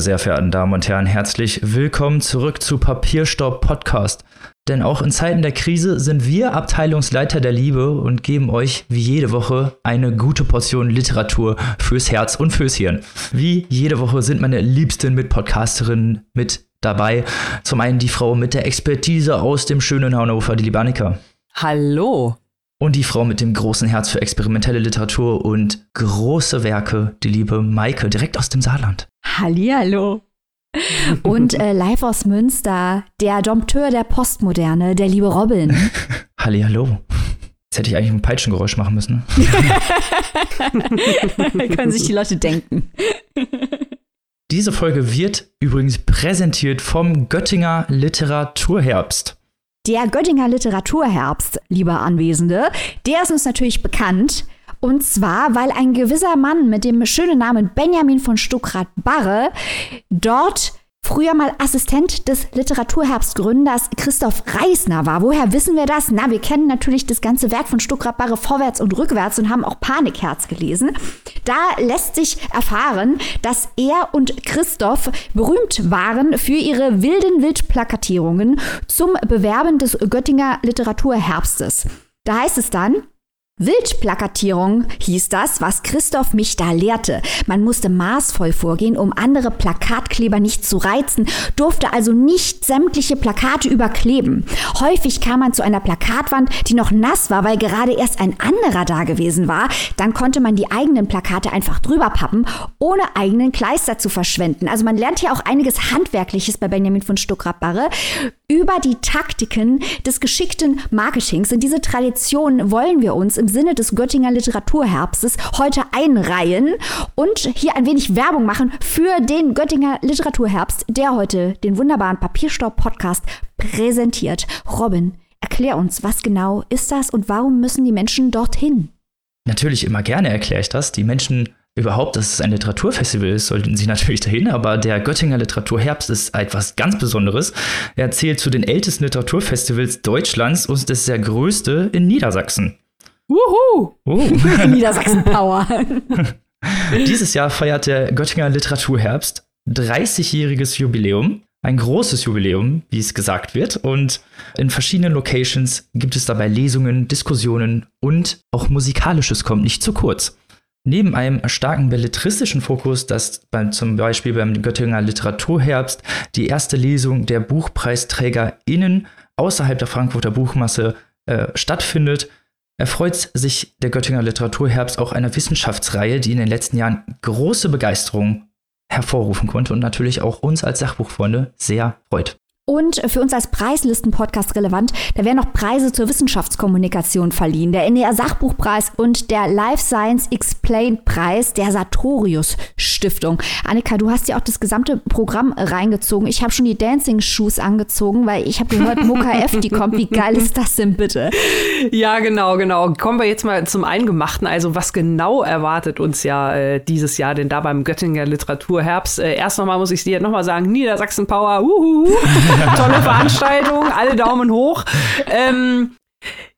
Meine sehr verehrten Damen und Herren, herzlich willkommen zurück zu Papierstaub Podcast. Denn auch in Zeiten der Krise sind wir Abteilungsleiter der Liebe und geben euch wie jede Woche eine gute Portion Literatur fürs Herz und fürs Hirn. Wie jede Woche sind meine liebsten Mitpodcasterinnen mit dabei. Zum einen die Frau mit der Expertise aus dem schönen Hannover, die liebe Annika. Hallo. Und die Frau mit dem großen Herz für experimentelle Literatur und große Werke, die liebe Maike, direkt aus dem Saarland. Hallihallo. Und äh, live aus Münster, der Dompteur der Postmoderne, der liebe Robin. Hallihallo. Jetzt hätte ich eigentlich ein Peitschengeräusch machen müssen. Ne? Können sich die Leute denken. Diese Folge wird übrigens präsentiert vom Göttinger Literaturherbst. Der Göttinger Literaturherbst, liebe Anwesende, der ist uns natürlich bekannt. Und zwar, weil ein gewisser Mann mit dem schönen Namen Benjamin von Stuckrad-Barre dort früher mal Assistent des Literaturherbstgründers Christoph Reisner war. Woher wissen wir das? Na, wir kennen natürlich das ganze Werk von Stuckrad-Barre vorwärts und rückwärts und haben auch Panikherz gelesen. Da lässt sich erfahren, dass er und Christoph berühmt waren für ihre wilden Wildplakatierungen zum Bewerben des Göttinger Literaturherbstes. Da heißt es dann, Wildplakatierung hieß das, was Christoph mich da lehrte. Man musste maßvoll vorgehen, um andere Plakatkleber nicht zu reizen, durfte also nicht sämtliche Plakate überkleben. Häufig kam man zu einer Plakatwand, die noch nass war, weil gerade erst ein anderer da gewesen war. Dann konnte man die eigenen Plakate einfach drüber pappen, ohne eigenen Kleister zu verschwenden. Also man lernt hier auch einiges Handwerkliches bei Benjamin von Stuckrad-Barre über die Taktiken des geschickten Marketings. In diese Tradition wollen wir uns im Sinne des Göttinger Literaturherbstes heute einreihen und hier ein wenig Werbung machen für den Göttinger Literaturherbst, der heute den wunderbaren Papierstaub-Podcast präsentiert. Robin, erklär uns, was genau ist das und warum müssen die Menschen dorthin? Natürlich immer gerne erkläre ich das. Die Menschen überhaupt, dass es ein Literaturfestival ist, sollten sie natürlich dahin, aber der Göttinger Literaturherbst ist etwas ganz Besonderes. Er zählt zu den ältesten Literaturfestivals Deutschlands und ist der größte in Niedersachsen. Wuhu! Oh. Niedersachsen Power. Dieses Jahr feiert der Göttinger Literaturherbst 30-jähriges Jubiläum. Ein großes Jubiläum, wie es gesagt wird. Und in verschiedenen Locations gibt es dabei Lesungen, Diskussionen und auch Musikalisches kommt nicht zu kurz. Neben einem starken belletristischen Fokus, das beim, zum Beispiel beim Göttinger Literaturherbst die erste Lesung der BuchpreisträgerInnen außerhalb der Frankfurter Buchmasse äh, stattfindet, erfreut sich der Göttinger Literaturherbst auch einer Wissenschaftsreihe, die in den letzten Jahren große Begeisterung hervorrufen konnte und natürlich auch uns als Sachbuchfreunde sehr freut. Und für uns als Preislisten-Podcast relevant, da werden noch Preise zur Wissenschaftskommunikation verliehen. Der NDR Sachbuchpreis und der Life Science Explained Preis der Sartorius Stiftung. Annika, du hast ja auch das gesamte Programm reingezogen. Ich habe schon die Dancing Shoes angezogen, weil ich habe gehört, Mocha F, die kommt. Wie geil ist das denn bitte? Ja, genau, genau. Kommen wir jetzt mal zum Eingemachten. Also was genau erwartet uns ja äh, dieses Jahr denn da beim Göttinger Literaturherbst? Äh, erst nochmal muss ich dir nochmal sagen, Niedersachsen Power, uhuhu. Tolle Veranstaltung, alle Daumen hoch. Ähm,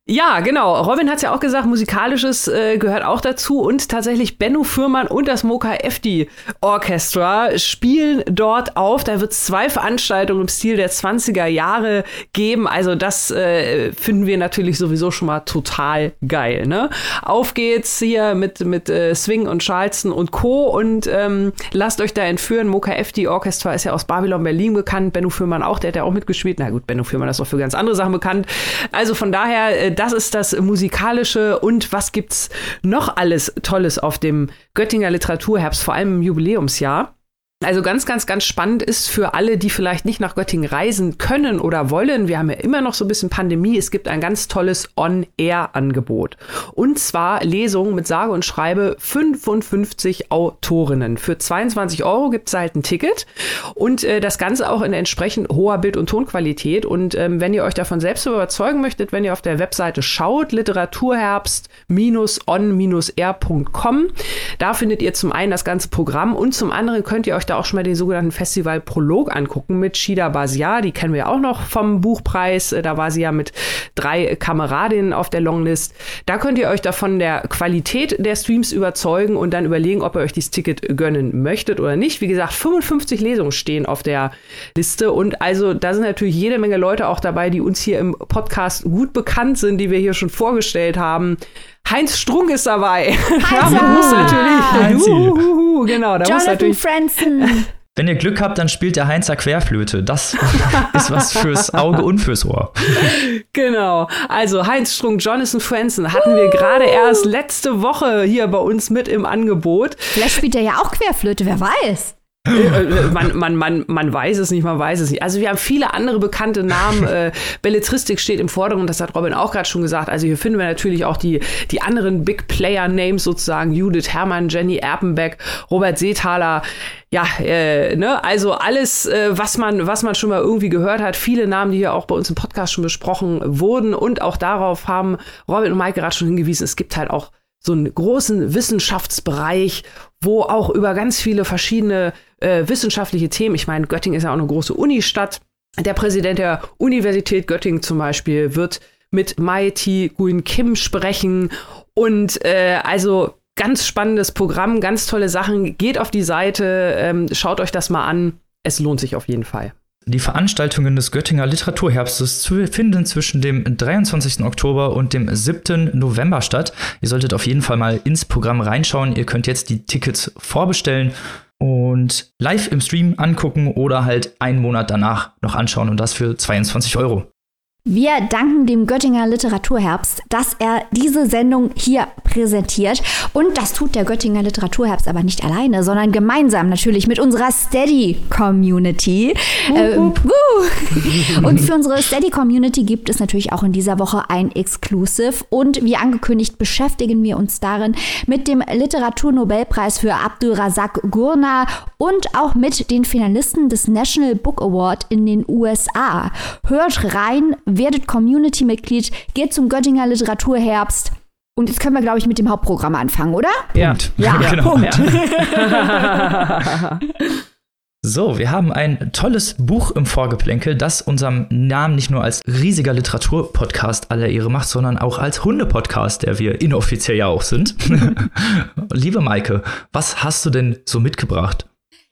ja, genau. Robin hat es ja auch gesagt, musikalisches äh, gehört auch dazu und tatsächlich Benno Fürmann und das Mocha Efti Orchestra spielen dort auf. Da wird es zwei Veranstaltungen im Stil der 20er Jahre geben. Also das äh, finden wir natürlich sowieso schon mal total geil. Ne? Auf geht's hier mit, mit äh, Swing und Charleston und Co. Und ähm, lasst euch da entführen. Mocha Efti Orchestra ist ja aus Babylon Berlin bekannt. Benno Fürmann auch, der hat ja auch mitgespielt. Na gut, Benno Fürmann ist auch für ganz andere Sachen bekannt. Also von daher äh, das ist das Musikalische und was gibt's noch alles Tolles auf dem Göttinger Literaturherbst, vor allem im Jubiläumsjahr? Also ganz, ganz, ganz spannend ist für alle, die vielleicht nicht nach Göttingen reisen können oder wollen. Wir haben ja immer noch so ein bisschen Pandemie. Es gibt ein ganz tolles On-Air-Angebot. Und zwar Lesungen mit sage und schreibe 55 Autorinnen. Für 22 Euro gibt es halt ein Ticket und äh, das Ganze auch in entsprechend hoher Bild- und Tonqualität. Und ähm, wenn ihr euch davon selbst überzeugen möchtet, wenn ihr auf der Webseite schaut, literaturherbst-on-r.com, da findet ihr zum einen das ganze Programm und zum anderen könnt ihr euch da auch schon mal den sogenannten Festival-Prolog angucken mit Shida Basia. Die kennen wir ja auch noch vom Buchpreis. Äh, da war sie ja mit drei Kameradinnen auf der Longlist. Da könnt ihr euch davon der Qualität der Streams überzeugen und dann überlegen, ob ihr euch dieses Ticket gönnen möchtet oder nicht. Wie gesagt, 55 Lesungen stehen auf der Liste und also da sind natürlich jede Menge Leute auch dabei, die uns hier im Podcast gut bekannt sind, die wir hier schon vorgestellt haben. Heinz Strunk ist dabei. Heinz da muss natürlich. Juhu, genau, da muss Jonathan natürlich. Franzen. Wenn ihr Glück habt, dann spielt der Heinzer Querflöte. Das ist was fürs Auge und fürs Ohr. Genau. Also Heinz Strunk, Jonathan Franzen hatten wir gerade erst letzte Woche hier bei uns mit im Angebot. Vielleicht spielt er ja auch Querflöte, wer weiß. Äh, man, man, man, man weiß es nicht, man weiß es nicht. Also wir haben viele andere bekannte Namen. Äh, Belletristik steht im Vordergrund, das hat Robin auch gerade schon gesagt. Also hier finden wir natürlich auch die, die anderen Big Player Names sozusagen. Judith Herrmann, Jenny Erpenbeck, Robert Seethaler. Ja, äh, ne, also alles, äh, was man, was man schon mal irgendwie gehört hat. Viele Namen, die hier auch bei uns im Podcast schon besprochen wurden. Und auch darauf haben Robin und Mike gerade schon hingewiesen. Es gibt halt auch so einen großen Wissenschaftsbereich, wo auch über ganz viele verschiedene äh, wissenschaftliche Themen, ich meine, Göttingen ist ja auch eine große Unistadt. Der Präsident der Universität Göttingen zum Beispiel wird mit Mai Thi Nguyen Kim sprechen. Und äh, also ganz spannendes Programm, ganz tolle Sachen. Geht auf die Seite, ähm, schaut euch das mal an. Es lohnt sich auf jeden Fall. Die Veranstaltungen des Göttinger Literaturherbstes finden zwischen dem 23. Oktober und dem 7. November statt. Ihr solltet auf jeden Fall mal ins Programm reinschauen. Ihr könnt jetzt die Tickets vorbestellen und live im Stream angucken oder halt einen Monat danach noch anschauen und das für 22 Euro. Wir danken dem Göttinger Literaturherbst, dass er diese Sendung hier präsentiert. Und das tut der Göttinger Literaturherbst aber nicht alleine, sondern gemeinsam natürlich mit unserer Steady-Community. Äh, wuh. und für unsere Steady-Community gibt es natürlich auch in dieser Woche ein Exclusive. Und wie angekündigt beschäftigen wir uns darin mit dem Literaturnobelpreis für Abdul Razak Gurna und auch mit den Finalisten des National Book Award in den USA. Hört rein, werdet Community-Mitglied, geht zum Göttinger Literaturherbst. Und jetzt können wir, glaube ich, mit dem Hauptprogramm anfangen, oder? Punkt. Ja, Punkt. So, wir haben ein tolles Buch im Vorgeplänkel, das unserem Namen nicht nur als riesiger Literaturpodcast aller Ehre macht, sondern auch als Hundepodcast, der wir inoffiziell ja auch sind. Liebe Maike, was hast du denn so mitgebracht?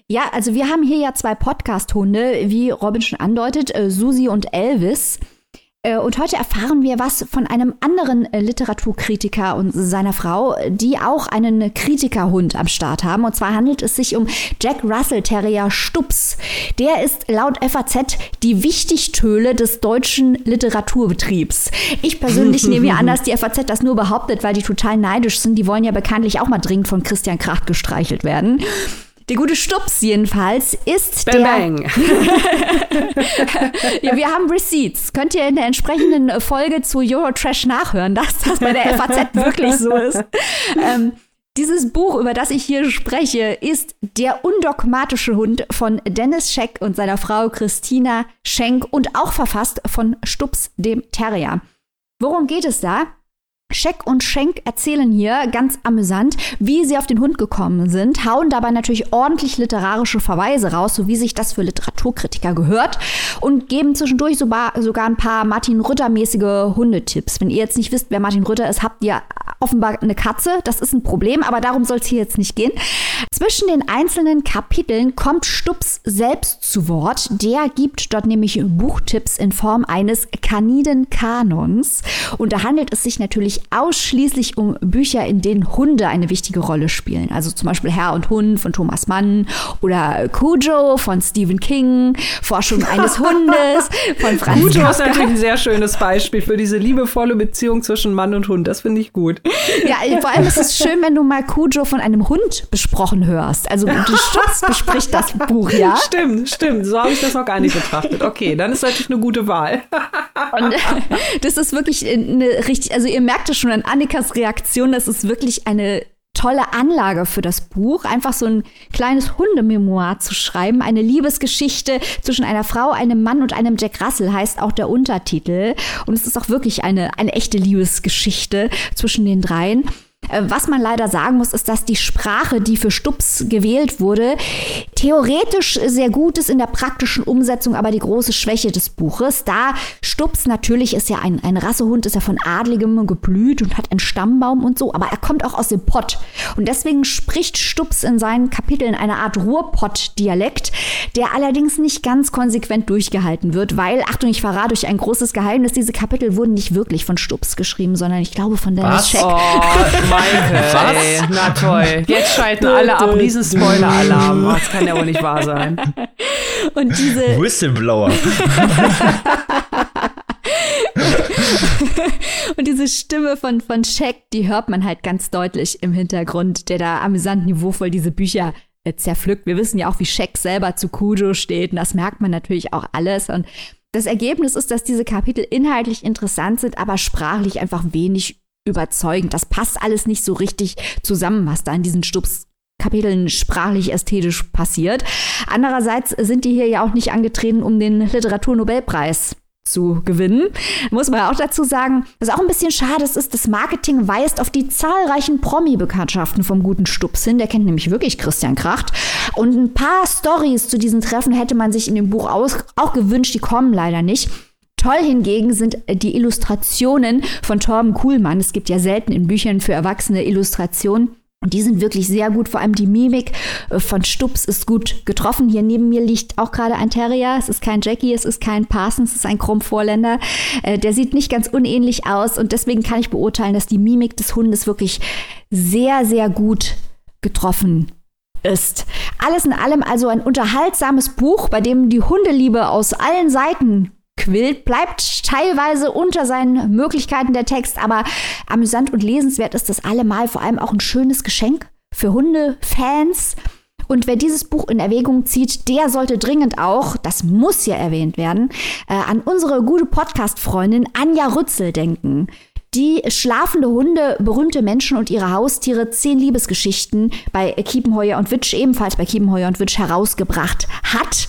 Ja, also wir haben hier ja zwei Podcast-Hunde, wie Robin schon andeutet, äh, Susi und Elvis. Äh, Und heute erfahren wir was von einem anderen äh, Literaturkritiker und seiner Frau, die auch einen Kritikerhund am Start haben. Und zwar handelt es sich um Jack Russell Terrier Stups. Der ist laut FAZ die Wichtigtöle des deutschen Literaturbetriebs. Ich persönlich nehme mir an, dass die FAZ das nur behauptet, weil die total neidisch sind. Die wollen ja bekanntlich auch mal dringend von Christian Kracht gestreichelt werden. Der gute Stups jedenfalls ist Bang, der. bang. Ja, wir haben Receipts. Könnt ihr in der entsprechenden Folge zu Eurotrash nachhören, dass das bei der FAZ wirklich so ist. Ähm, dieses Buch, über das ich hier spreche, ist Der undogmatische Hund von Dennis Scheck und seiner Frau Christina Schenk und auch verfasst von Stups dem Terrier. Worum geht es da? Scheck und Schenk erzählen hier ganz amüsant, wie sie auf den Hund gekommen sind, hauen dabei natürlich ordentlich literarische Verweise raus, so wie sich das für Literaturkritiker gehört, und geben zwischendurch sogar, ein paar Martin Rütter-mäßige Hundetipps. Wenn ihr jetzt nicht wisst, wer Martin Rütter ist, habt ihr offenbar eine Katze. Das ist ein Problem, aber darum soll es hier jetzt nicht gehen. Zwischen den einzelnen Kapiteln kommt Stups selbst zu Wort. Der gibt dort nämlich Buchtipps in Form eines Kaniden-Kanons. Und da handelt es sich natürlich ausschließlich um Bücher, in denen Hunde eine wichtige Rolle spielen. Also zum Beispiel Herr und Hund von Thomas Mann oder Cujo von Stephen King, Forschung eines Hundes von Franz Kujo ist natürlich ein sehr schönes Beispiel für diese liebevolle Beziehung zwischen Mann und Hund. Das finde ich gut. Ja, vor allem ist es schön, wenn du mal Cujo von einem Hund besprochen hörst. Also du Schutz bespricht das Buch, ja. Stimmt, stimmt. So habe ich das noch gar nicht betrachtet. Okay, dann ist natürlich eine gute Wahl. Und äh, das ist wirklich eine richtig, also ihr merkt es schon an Annikas Reaktion, das ist wirklich eine tolle Anlage für das Buch, einfach so ein kleines Hundememoir zu schreiben. Eine Liebesgeschichte zwischen einer Frau, einem Mann und einem Jack Russell heißt auch der Untertitel. Und es ist auch wirklich eine, eine echte Liebesgeschichte zwischen den dreien. Äh, was man leider sagen muss, ist, dass die Sprache, die für Stups gewählt wurde, theoretisch sehr gut ist in der praktischen Umsetzung, aber die große Schwäche des Buches. Da Stups natürlich ist ja ein, ein Rassehund, ist ja von Adligem geblüht und hat einen Stammbaum und so, aber er kommt auch aus dem Pott. Und deswegen spricht Stups in seinen Kapiteln eine Art Ruhrpott-Dialekt, der allerdings nicht ganz konsequent durchgehalten wird, weil, Achtung, ich verrate euch ein großes Geheimnis, diese Kapitel wurden nicht wirklich von Stups geschrieben, sondern ich glaube von Dennis Scheck. Oh, Maike, ey, na toll. Jetzt schalten alle ab, riesen Spoiler-Alarm. Das kann ja wohl nicht wahr sein. Und diese Whistleblower. Und diese Stimme von, von Shaq, die hört man halt ganz deutlich im Hintergrund, der da amüsant niveauvoll diese Bücher äh, zerpflückt. Wir wissen ja auch, wie Shaq selber zu Kujo steht und das merkt man natürlich auch alles. Und das Ergebnis ist, dass diese Kapitel inhaltlich interessant sind, aber sprachlich einfach wenig überzeugend. Das passt alles nicht so richtig zusammen, was da in diesen Stups Kapiteln sprachlich ästhetisch passiert. Andererseits sind die hier ja auch nicht angetreten, um den Literaturnobelpreis zu gewinnen. Muss man auch dazu sagen, was auch ein bisschen schade ist, ist, das Marketing weist auf die zahlreichen Promi-Bekanntschaften vom guten Stups hin. Der kennt nämlich wirklich Christian Kracht. Und ein paar Stories zu diesen Treffen hätte man sich in dem Buch auch gewünscht, die kommen leider nicht. Toll hingegen sind die Illustrationen von Torben Kuhlmann. Es gibt ja selten in Büchern für Erwachsene Illustrationen. Und die sind wirklich sehr gut. Vor allem die Mimik äh, von Stups ist gut getroffen. Hier neben mir liegt auch gerade ein Terrier. Es ist kein Jackie, es ist kein Parsons, es ist ein Krummvorländer. Äh, der sieht nicht ganz unähnlich aus. Und deswegen kann ich beurteilen, dass die Mimik des Hundes wirklich sehr, sehr gut getroffen ist. Alles in allem also ein unterhaltsames Buch, bei dem die Hundeliebe aus allen Seiten quillt, bleibt teilweise unter seinen Möglichkeiten der Text, aber amüsant und lesenswert ist das allemal vor allem auch ein schönes Geschenk für Hundefans. Und wer dieses Buch in Erwägung zieht, der sollte dringend auch, das muss ja erwähnt werden, äh, an unsere gute Podcast-Freundin Anja Rützel denken die schlafende Hunde, berühmte Menschen und ihre Haustiere zehn Liebesgeschichten bei Kiepenheuer und Witsch, ebenfalls bei Kiepenheuer und Witsch herausgebracht hat,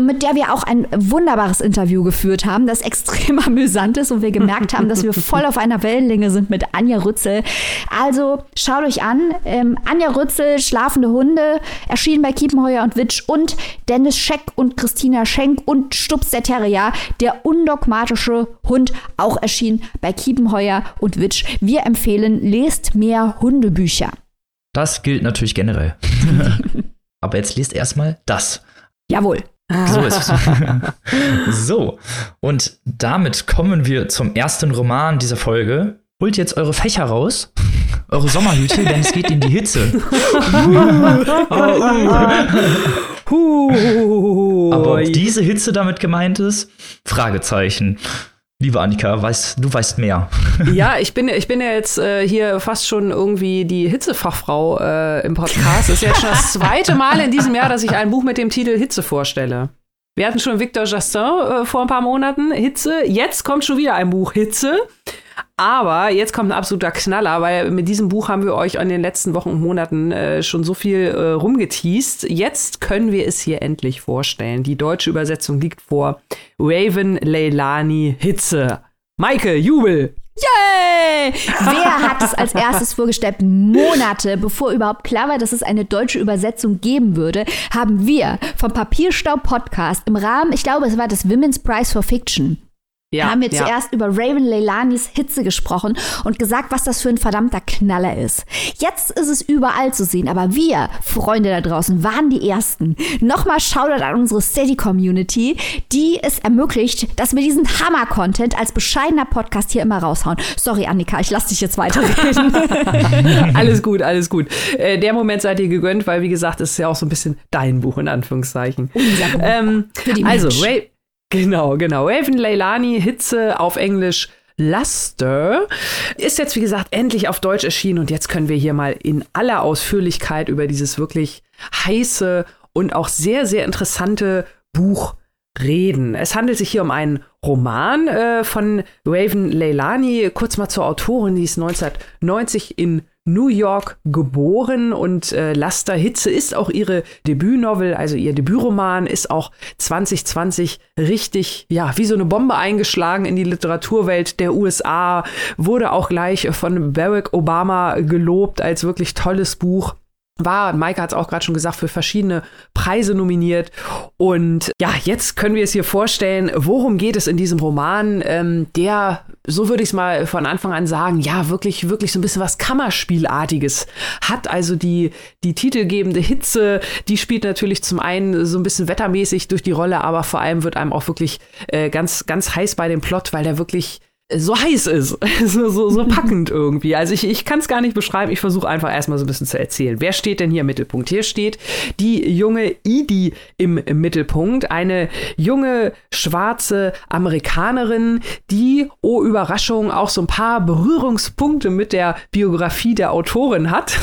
mit der wir auch ein wunderbares Interview geführt haben, das extrem amüsant ist und wir gemerkt haben, dass wir voll auf einer Wellenlänge sind mit Anja Rützel. Also schaut euch an, ähm, Anja Rützel, Schlafende Hunde, erschienen bei Kiepenheuer und Witsch und Dennis Scheck und Christina Schenk und Stups der Terrier, der undogmatische Hund, auch erschienen bei Kiepenheuer und Witsch. Wir empfehlen, lest mehr Hundebücher. Das gilt natürlich generell. Aber jetzt lest erstmal das. Jawohl. So ist es. so, und damit kommen wir zum ersten Roman dieser Folge. Holt jetzt eure Fächer raus, eure Sommerhüte, denn es geht in die Hitze. Aber ob diese Hitze damit gemeint ist? Fragezeichen. Liebe Annika, weißt, du weißt mehr. ja, ich bin, ich bin ja jetzt äh, hier fast schon irgendwie die Hitzefachfrau äh, im Podcast. Das ist jetzt schon das zweite Mal in diesem Jahr, dass ich ein Buch mit dem Titel Hitze vorstelle. Wir hatten schon Victor Jastin äh, vor ein paar Monaten, Hitze. Jetzt kommt schon wieder ein Buch Hitze. Aber jetzt kommt ein absoluter Knaller, weil mit diesem Buch haben wir euch in den letzten Wochen und Monaten äh, schon so viel äh, rumgeteased. Jetzt können wir es hier endlich vorstellen. Die deutsche Übersetzung liegt vor. Raven Leilani Hitze. Maike, Jubel! Yay! Wer hat es als erstes vorgestellt? Monate bevor überhaupt klar war, dass es eine deutsche Übersetzung geben würde, haben wir vom Papierstau Podcast im Rahmen, ich glaube, es war das Women's Prize for Fiction, ja, haben wir ja. zuerst über Raven Leilanis Hitze gesprochen und gesagt, was das für ein verdammter Knaller ist. Jetzt ist es überall zu sehen, aber wir, Freunde da draußen, waren die Ersten. Nochmal Shoutout an unsere Steady-Community, die es ermöglicht, dass wir diesen Hammer-Content als bescheidener Podcast hier immer raushauen. Sorry, Annika, ich lass dich jetzt weiterreden. alles gut, alles gut. Äh, der Moment seid ihr gegönnt, weil, wie gesagt, es ist ja auch so ein bisschen dein Buch, in Anführungszeichen. Ähm, also, Raven Genau, genau. Raven Leilani, Hitze auf Englisch Luster, ist jetzt, wie gesagt, endlich auf Deutsch erschienen und jetzt können wir hier mal in aller Ausführlichkeit über dieses wirklich heiße und auch sehr, sehr interessante Buch reden. Es handelt sich hier um einen Roman äh, von Raven Leilani. Kurz mal zur Autorin, die ist 1990 in New York geboren und äh, Laster Hitze ist auch ihre Debütnovel, also ihr Debütroman ist auch 2020 richtig, ja, wie so eine Bombe eingeschlagen in die Literaturwelt der USA, wurde auch gleich von Barack Obama gelobt als wirklich tolles Buch war, Maike hat es auch gerade schon gesagt, für verschiedene Preise nominiert. Und ja, jetzt können wir es hier vorstellen, worum geht es in diesem Roman, ähm, der, so würde ich es mal von Anfang an sagen, ja, wirklich, wirklich so ein bisschen was Kammerspielartiges hat. Also die, die titelgebende Hitze, die spielt natürlich zum einen so ein bisschen wettermäßig durch die Rolle, aber vor allem wird einem auch wirklich äh, ganz, ganz heiß bei dem Plot, weil der wirklich so heiß ist, so, so, so packend irgendwie. Also ich, ich kann es gar nicht beschreiben, ich versuche einfach erstmal so ein bisschen zu erzählen. Wer steht denn hier im Mittelpunkt? Hier steht die junge Edie im, im Mittelpunkt, eine junge schwarze Amerikanerin, die, oh Überraschung, auch so ein paar Berührungspunkte mit der Biografie der Autorin hat.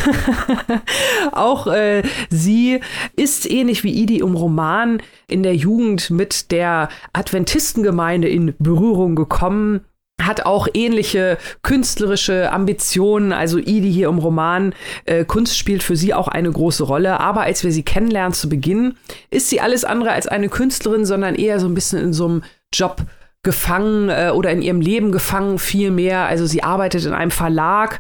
auch äh, sie ist ähnlich wie Edie im Roman in der Jugend mit der Adventistengemeinde in Berührung gekommen hat auch ähnliche künstlerische Ambitionen. Also Idi hier im Roman, äh, Kunst spielt für sie auch eine große Rolle. Aber als wir sie kennenlernen zu Beginn, ist sie alles andere als eine Künstlerin, sondern eher so ein bisschen in so einem Job gefangen äh, oder in ihrem Leben gefangen viel mehr. Also sie arbeitet in einem Verlag,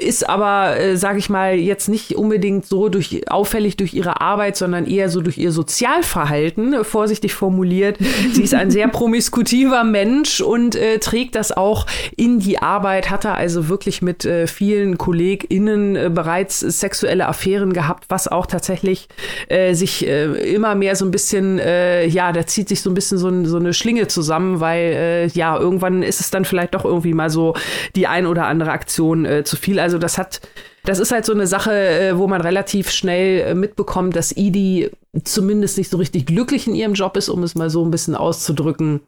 ist aber, äh, sage ich mal, jetzt nicht unbedingt so durch, auffällig durch ihre Arbeit, sondern eher so durch ihr Sozialverhalten, äh, vorsichtig formuliert. sie ist ein sehr promiskutiver Mensch und äh, trägt das auch in die Arbeit, hatte also wirklich mit äh, vielen KollegInnen äh, bereits sexuelle Affären gehabt, was auch tatsächlich äh, sich äh, immer mehr so ein bisschen, äh, ja, da zieht sich so ein bisschen so, so eine Schlinge zusammen, weil weil äh, ja, irgendwann ist es dann vielleicht doch irgendwie mal so die ein oder andere Aktion äh, zu viel. Also das hat, das ist halt so eine Sache, äh, wo man relativ schnell äh, mitbekommt, dass Edie zumindest nicht so richtig glücklich in ihrem Job ist, um es mal so ein bisschen auszudrücken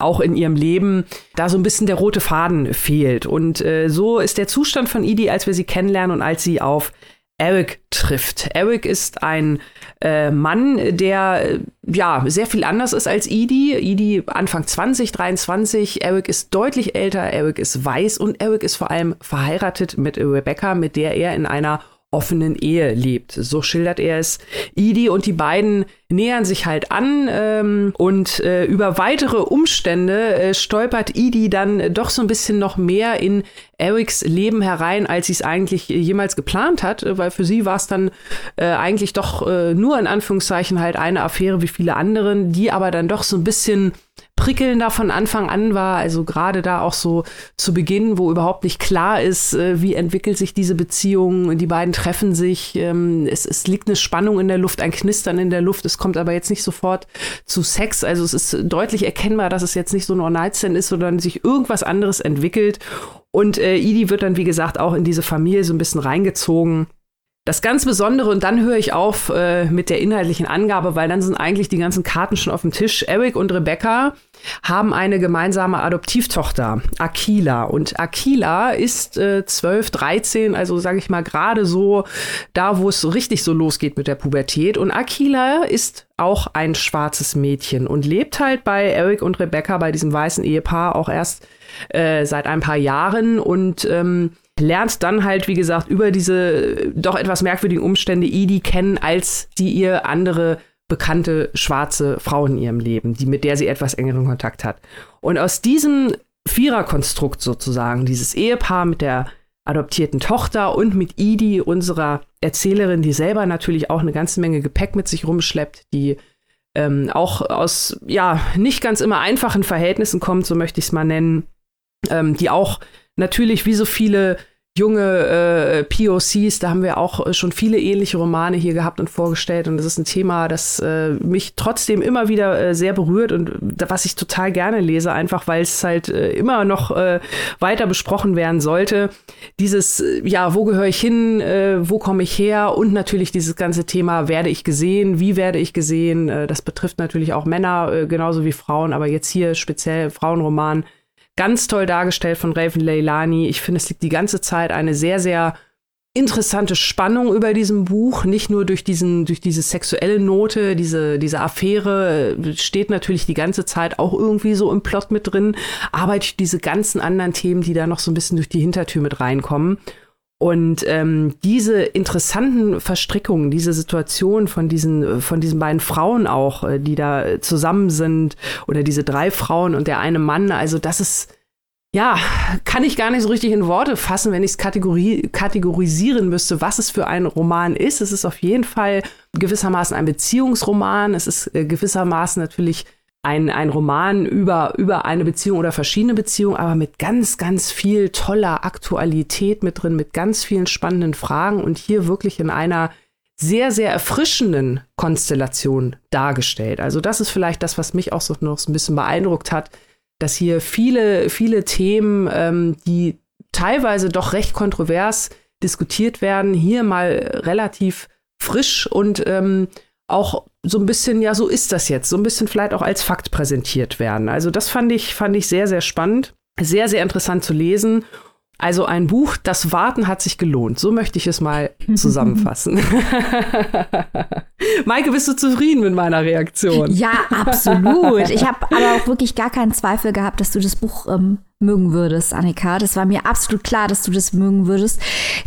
auch in ihrem Leben da so ein bisschen der rote Faden fehlt. Und äh, so ist der Zustand von Edie, als wir sie kennenlernen und als sie auf Eric trifft. Eric ist ein äh, Mann, der äh, ja sehr viel anders ist als Edie. Edie Anfang 20, 23. Eric ist deutlich älter, Eric ist weiß und Eric ist vor allem verheiratet mit Rebecca, mit der er in einer offenen Ehe lebt. So schildert er es. Edie und die beiden nähern sich halt an ähm, und äh, über weitere Umstände äh, stolpert Edie dann doch so ein bisschen noch mehr in Erics Leben herein, als sie es eigentlich jemals geplant hat, weil für sie war es dann äh, eigentlich doch äh, nur in Anführungszeichen halt eine Affäre wie viele anderen, die aber dann doch so ein bisschen prickelnder von Anfang an war, also gerade da auch so zu Beginn, wo überhaupt nicht klar ist, äh, wie entwickelt sich diese Beziehung, die beiden treffen sich, ähm, es, es liegt eine Spannung in der Luft, ein Knistern in der Luft, es kommt aber jetzt nicht sofort zu Sex, also es ist deutlich erkennbar, dass es jetzt nicht so ein One-Night-Stand ist, sondern sich irgendwas anderes entwickelt. Und äh, Idi wird dann, wie gesagt, auch in diese Familie so ein bisschen reingezogen das ganz Besondere, und dann höre ich auf äh, mit der inhaltlichen Angabe, weil dann sind eigentlich die ganzen Karten schon auf dem Tisch. Eric und Rebecca haben eine gemeinsame Adoptivtochter, Akila. Und Akila ist äh, 12, 13, also sage ich mal gerade so da, wo es so richtig so losgeht mit der Pubertät. Und Akila ist auch ein schwarzes Mädchen und lebt halt bei Eric und Rebecca, bei diesem weißen Ehepaar, auch erst äh, seit ein paar Jahren. Und ähm, lernt dann halt, wie gesagt, über diese doch etwas merkwürdigen Umstände Edie kennen, als die ihr andere bekannte schwarze Frau in ihrem Leben, die mit der sie etwas engeren Kontakt hat. Und aus diesem Viererkonstrukt sozusagen, dieses Ehepaar mit der adoptierten Tochter und mit Edie, unserer Erzählerin, die selber natürlich auch eine ganze Menge Gepäck mit sich rumschleppt, die ähm, auch aus ja nicht ganz immer einfachen Verhältnissen kommt, so möchte ich es mal nennen, ähm, die auch natürlich wie so viele junge äh, POCs, da haben wir auch äh, schon viele ähnliche Romane hier gehabt und vorgestellt. Und das ist ein Thema, das äh, mich trotzdem immer wieder äh, sehr berührt und was ich total gerne lese, einfach weil es halt äh, immer noch äh, weiter besprochen werden sollte. Dieses, äh, ja, wo gehöre ich hin, äh, wo komme ich her? Und natürlich dieses ganze Thema, werde ich gesehen, wie werde ich gesehen, äh, das betrifft natürlich auch Männer äh, genauso wie Frauen, aber jetzt hier speziell Frauenroman Ganz toll dargestellt von Raven Leilani. Ich finde, es liegt die ganze Zeit eine sehr, sehr interessante Spannung über diesem Buch, nicht nur durch diesen, durch diese sexuelle Note, diese, diese Affäre steht natürlich die ganze Zeit auch irgendwie so im Plot mit drin, aber diese ganzen anderen Themen, die da noch so ein bisschen durch die Hintertür mit reinkommen. Und ähm, diese interessanten Verstrickungen, diese Situation von diesen, von diesen beiden Frauen auch, äh, die da zusammen sind, oder diese drei Frauen und der eine Mann, also das ist, ja, kann ich gar nicht so richtig in Worte fassen, wenn ich es kategori kategorisieren müsste, was es für ein Roman ist. Es ist auf jeden Fall gewissermaßen ein Beziehungsroman. Es ist äh, gewissermaßen natürlich ein, ein Roman über, über eine Beziehung oder verschiedene Beziehungen, aber mit ganz, ganz viel toller Aktualität mit drin, mit ganz vielen spannenden Fragen und hier wirklich in einer sehr, sehr erfrischenden Konstellation dargestellt. Also das ist vielleicht das, was mich auch so noch so ein bisschen beeindruckt hat, dass hier viele, viele Themen, ähm, die teilweise doch recht kontrovers diskutiert werden, hier mal relativ frisch und ähm, auch so ein bisschen, ja, so ist das jetzt, so ein bisschen vielleicht auch als Fakt präsentiert werden. Also das fand ich, fand ich sehr, sehr spannend, sehr, sehr interessant zu lesen. Also ein Buch, das Warten hat sich gelohnt. So möchte ich es mal zusammenfassen. Maike, bist du zufrieden mit meiner Reaktion? Ja, absolut. Ich habe aber auch wirklich gar keinen Zweifel gehabt, dass du das Buch ähm, mögen würdest, Annika. Das war mir absolut klar, dass du das mögen würdest,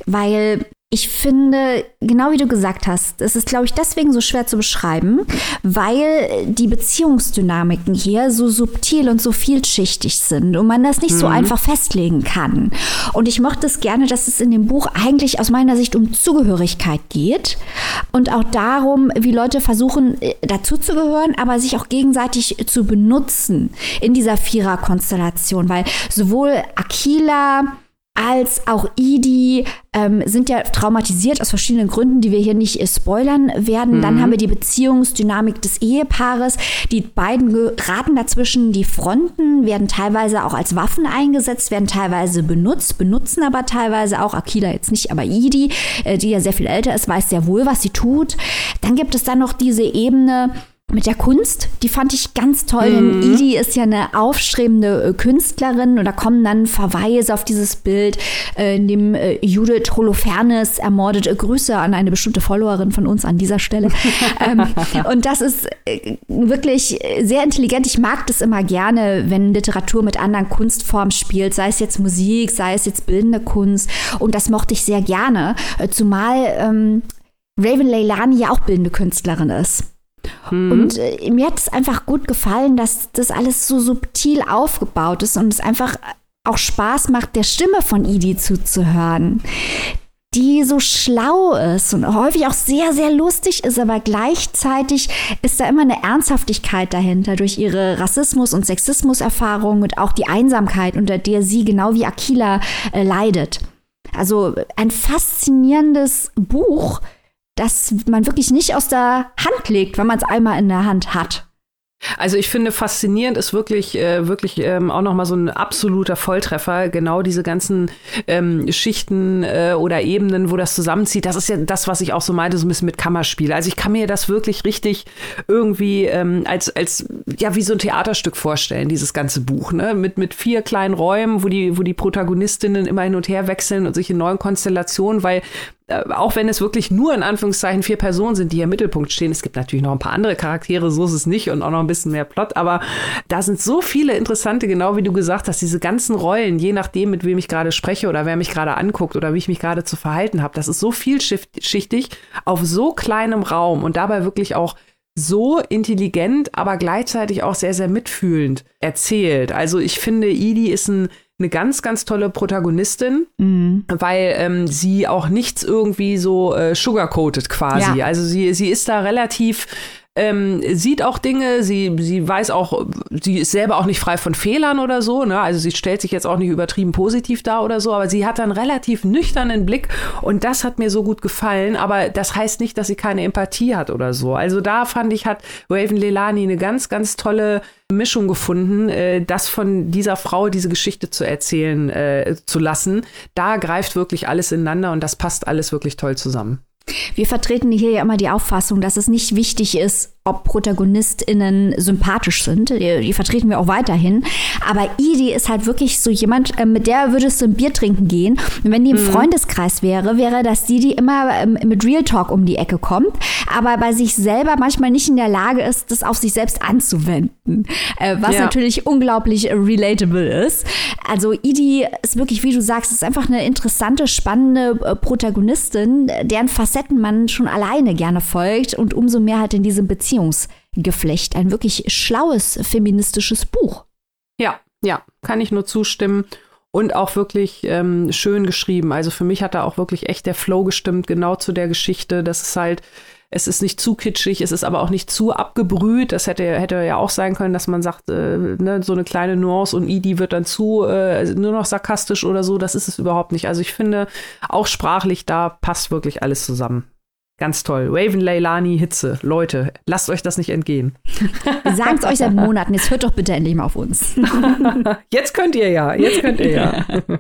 weil ich finde, genau wie du gesagt hast, es ist, glaube ich, deswegen so schwer zu beschreiben, weil die Beziehungsdynamiken hier so subtil und so vielschichtig sind und man das nicht mhm. so einfach festlegen kann. Und ich mochte es gerne, dass es in dem Buch eigentlich aus meiner Sicht um Zugehörigkeit geht und auch darum, wie Leute versuchen, äh, dazuzugehören, aber sich auch gegenseitig zu benutzen in dieser Viererkonstellation, weil sowohl Aquila, als auch Idi ähm, sind ja traumatisiert aus verschiedenen Gründen, die wir hier nicht äh, spoilern werden. Mhm. Dann haben wir die Beziehungsdynamik des Ehepaares. Die beiden geraten dazwischen. Die Fronten werden teilweise auch als Waffen eingesetzt, werden teilweise benutzt, benutzen aber teilweise auch Akida jetzt nicht, aber Idi, äh, die ja sehr viel älter ist, weiß sehr wohl, was sie tut. Dann gibt es dann noch diese Ebene, mit der Kunst, die fand ich ganz toll, mhm. denn Idi ist ja eine aufstrebende äh, Künstlerin und da kommen dann Verweise auf dieses Bild, äh, in dem äh, Judith Holofernes ermordet. Grüße an eine bestimmte Followerin von uns an dieser Stelle. ähm, und das ist wirklich sehr intelligent. Ich mag das immer gerne, wenn Literatur mit anderen Kunstformen spielt, sei es jetzt Musik, sei es jetzt bildende Kunst. Und das mochte ich sehr gerne, zumal ähm, Raven Leilani ja auch bildende Künstlerin ist. Mhm. Und äh, mir hat es einfach gut gefallen, dass das alles so subtil aufgebaut ist und es einfach auch Spaß macht, der Stimme von Idi zuzuhören, die so schlau ist und häufig auch sehr, sehr lustig ist, aber gleichzeitig ist da immer eine Ernsthaftigkeit dahinter durch ihre Rassismus- und Sexismus-Erfahrung und auch die Einsamkeit, unter der sie genau wie Akila äh, leidet. Also ein faszinierendes Buch, das man wirklich nicht aus der Hand legt, wenn man es einmal in der Hand hat. Also ich finde faszinierend ist wirklich äh, wirklich ähm, auch noch mal so ein absoluter Volltreffer. Genau diese ganzen ähm, Schichten äh, oder Ebenen, wo das zusammenzieht. Das ist ja das, was ich auch so meinte, so ein bisschen mit Kammerspiel. Also ich kann mir das wirklich richtig irgendwie ähm, als als ja wie so ein Theaterstück vorstellen. Dieses ganze Buch ne mit mit vier kleinen Räumen, wo die wo die Protagonistinnen immer hin und her wechseln und sich in neuen Konstellationen, weil auch wenn es wirklich nur in Anführungszeichen vier Personen sind, die im Mittelpunkt stehen, es gibt natürlich noch ein paar andere Charaktere, so ist es nicht und auch noch ein bisschen mehr Plot, aber da sind so viele interessante, genau wie du gesagt hast, diese ganzen Rollen, je nachdem, mit wem ich gerade spreche oder wer mich gerade anguckt oder wie ich mich gerade zu verhalten habe, das ist so vielschichtig auf so kleinem Raum und dabei wirklich auch so intelligent, aber gleichzeitig auch sehr, sehr mitfühlend erzählt. Also ich finde, Idi ist ein eine ganz, ganz tolle Protagonistin, mhm. weil ähm, sie auch nichts irgendwie so äh, sugarcoated quasi. Ja. Also sie, sie ist da relativ ähm, sieht auch Dinge, sie, sie weiß auch, sie ist selber auch nicht frei von Fehlern oder so, ne? Also sie stellt sich jetzt auch nicht übertrieben positiv dar oder so, aber sie hat einen relativ nüchternen Blick und das hat mir so gut gefallen, aber das heißt nicht, dass sie keine Empathie hat oder so. Also da fand ich, hat Raven Lelani eine ganz, ganz tolle Mischung gefunden, äh, das von dieser Frau diese Geschichte zu erzählen äh, zu lassen. Da greift wirklich alles ineinander und das passt alles wirklich toll zusammen. Wir vertreten hier ja immer die Auffassung, dass es nicht wichtig ist, ob ProtagonistInnen sympathisch sind. Die, die, vertreten wir auch weiterhin. Aber Edie ist halt wirklich so jemand, äh, mit der würdest du ein Bier trinken gehen. Und wenn die im mhm. Freundeskreis wäre, wäre das die, die immer ähm, mit Real Talk um die Ecke kommt, aber bei sich selber manchmal nicht in der Lage ist, das auf sich selbst anzuwenden. Äh, was ja. natürlich unglaublich relatable ist. Also Edie ist wirklich, wie du sagst, ist einfach eine interessante, spannende äh, Protagonistin, deren Facetten man schon alleine gerne folgt und umso mehr halt in diesem Beziehung Beziehungsgeflecht. Ein wirklich schlaues feministisches Buch. Ja, ja, kann ich nur zustimmen. Und auch wirklich ähm, schön geschrieben. Also für mich hat da auch wirklich echt der Flow gestimmt, genau zu der Geschichte. Das ist halt, es ist nicht zu kitschig, es ist aber auch nicht zu abgebrüht. Das hätte, hätte ja auch sein können, dass man sagt, äh, ne, so eine kleine Nuance und Idi wird dann zu äh, nur noch sarkastisch oder so. Das ist es überhaupt nicht. Also ich finde, auch sprachlich, da passt wirklich alles zusammen. Ganz toll. Raven Leilani Hitze. Leute, lasst euch das nicht entgehen. Wir sagen es euch seit Monaten. Jetzt hört doch bitte endlich mal auf uns. Jetzt könnt ihr ja. Jetzt könnt ihr ja.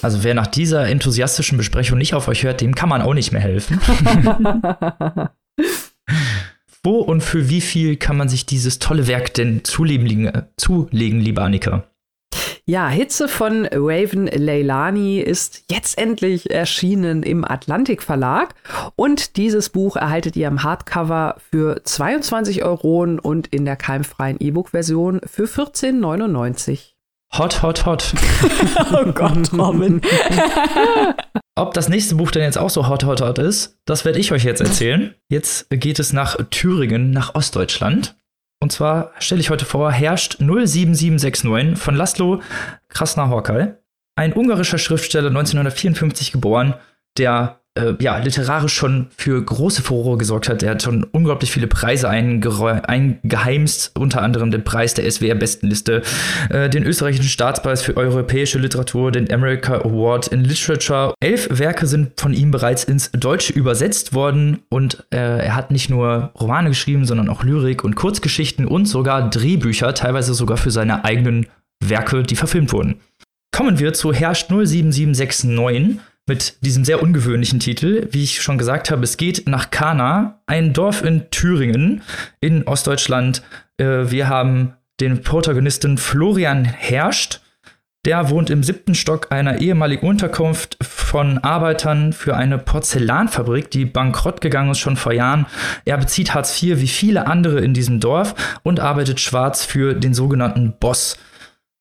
Also wer nach dieser enthusiastischen Besprechung nicht auf euch hört, dem kann man auch nicht mehr helfen. Wo und für wie viel kann man sich dieses tolle Werk denn zulegen, zulegen liebe Annika? Ja, Hitze von Raven Leilani ist jetzt endlich erschienen im Atlantik Verlag. Und dieses Buch erhaltet ihr im Hardcover für 22 Euro und in der keimfreien E-Book-Version für 14,99. Hot, hot, hot. oh Gott, Robin. Ob das nächste Buch denn jetzt auch so hot, hot, hot ist, das werde ich euch jetzt erzählen. Jetzt geht es nach Thüringen, nach Ostdeutschland. Und zwar stelle ich heute vor, herrscht 07769 von Laszlo Krasner-Horkal, ein ungarischer Schriftsteller, 1954 geboren, der äh, ja, literarisch schon für große Furore gesorgt hat. Er hat schon unglaublich viele Preise eingeheimst, unter anderem den Preis der SWR-Bestenliste, äh, den österreichischen Staatspreis für europäische Literatur, den America Award in Literature. Elf Werke sind von ihm bereits ins Deutsche übersetzt worden und äh, er hat nicht nur Romane geschrieben, sondern auch Lyrik und Kurzgeschichten und sogar Drehbücher, teilweise sogar für seine eigenen Werke, die verfilmt wurden. Kommen wir zu Herrscht 07769 mit diesem sehr ungewöhnlichen Titel. Wie ich schon gesagt habe, es geht nach Kana, ein Dorf in Thüringen in Ostdeutschland. Äh, wir haben den Protagonisten Florian Herrscht. Der wohnt im siebten Stock einer ehemaligen Unterkunft von Arbeitern für eine Porzellanfabrik, die bankrott gegangen ist schon vor Jahren. Er bezieht Hartz IV wie viele andere in diesem Dorf und arbeitet schwarz für den sogenannten Boss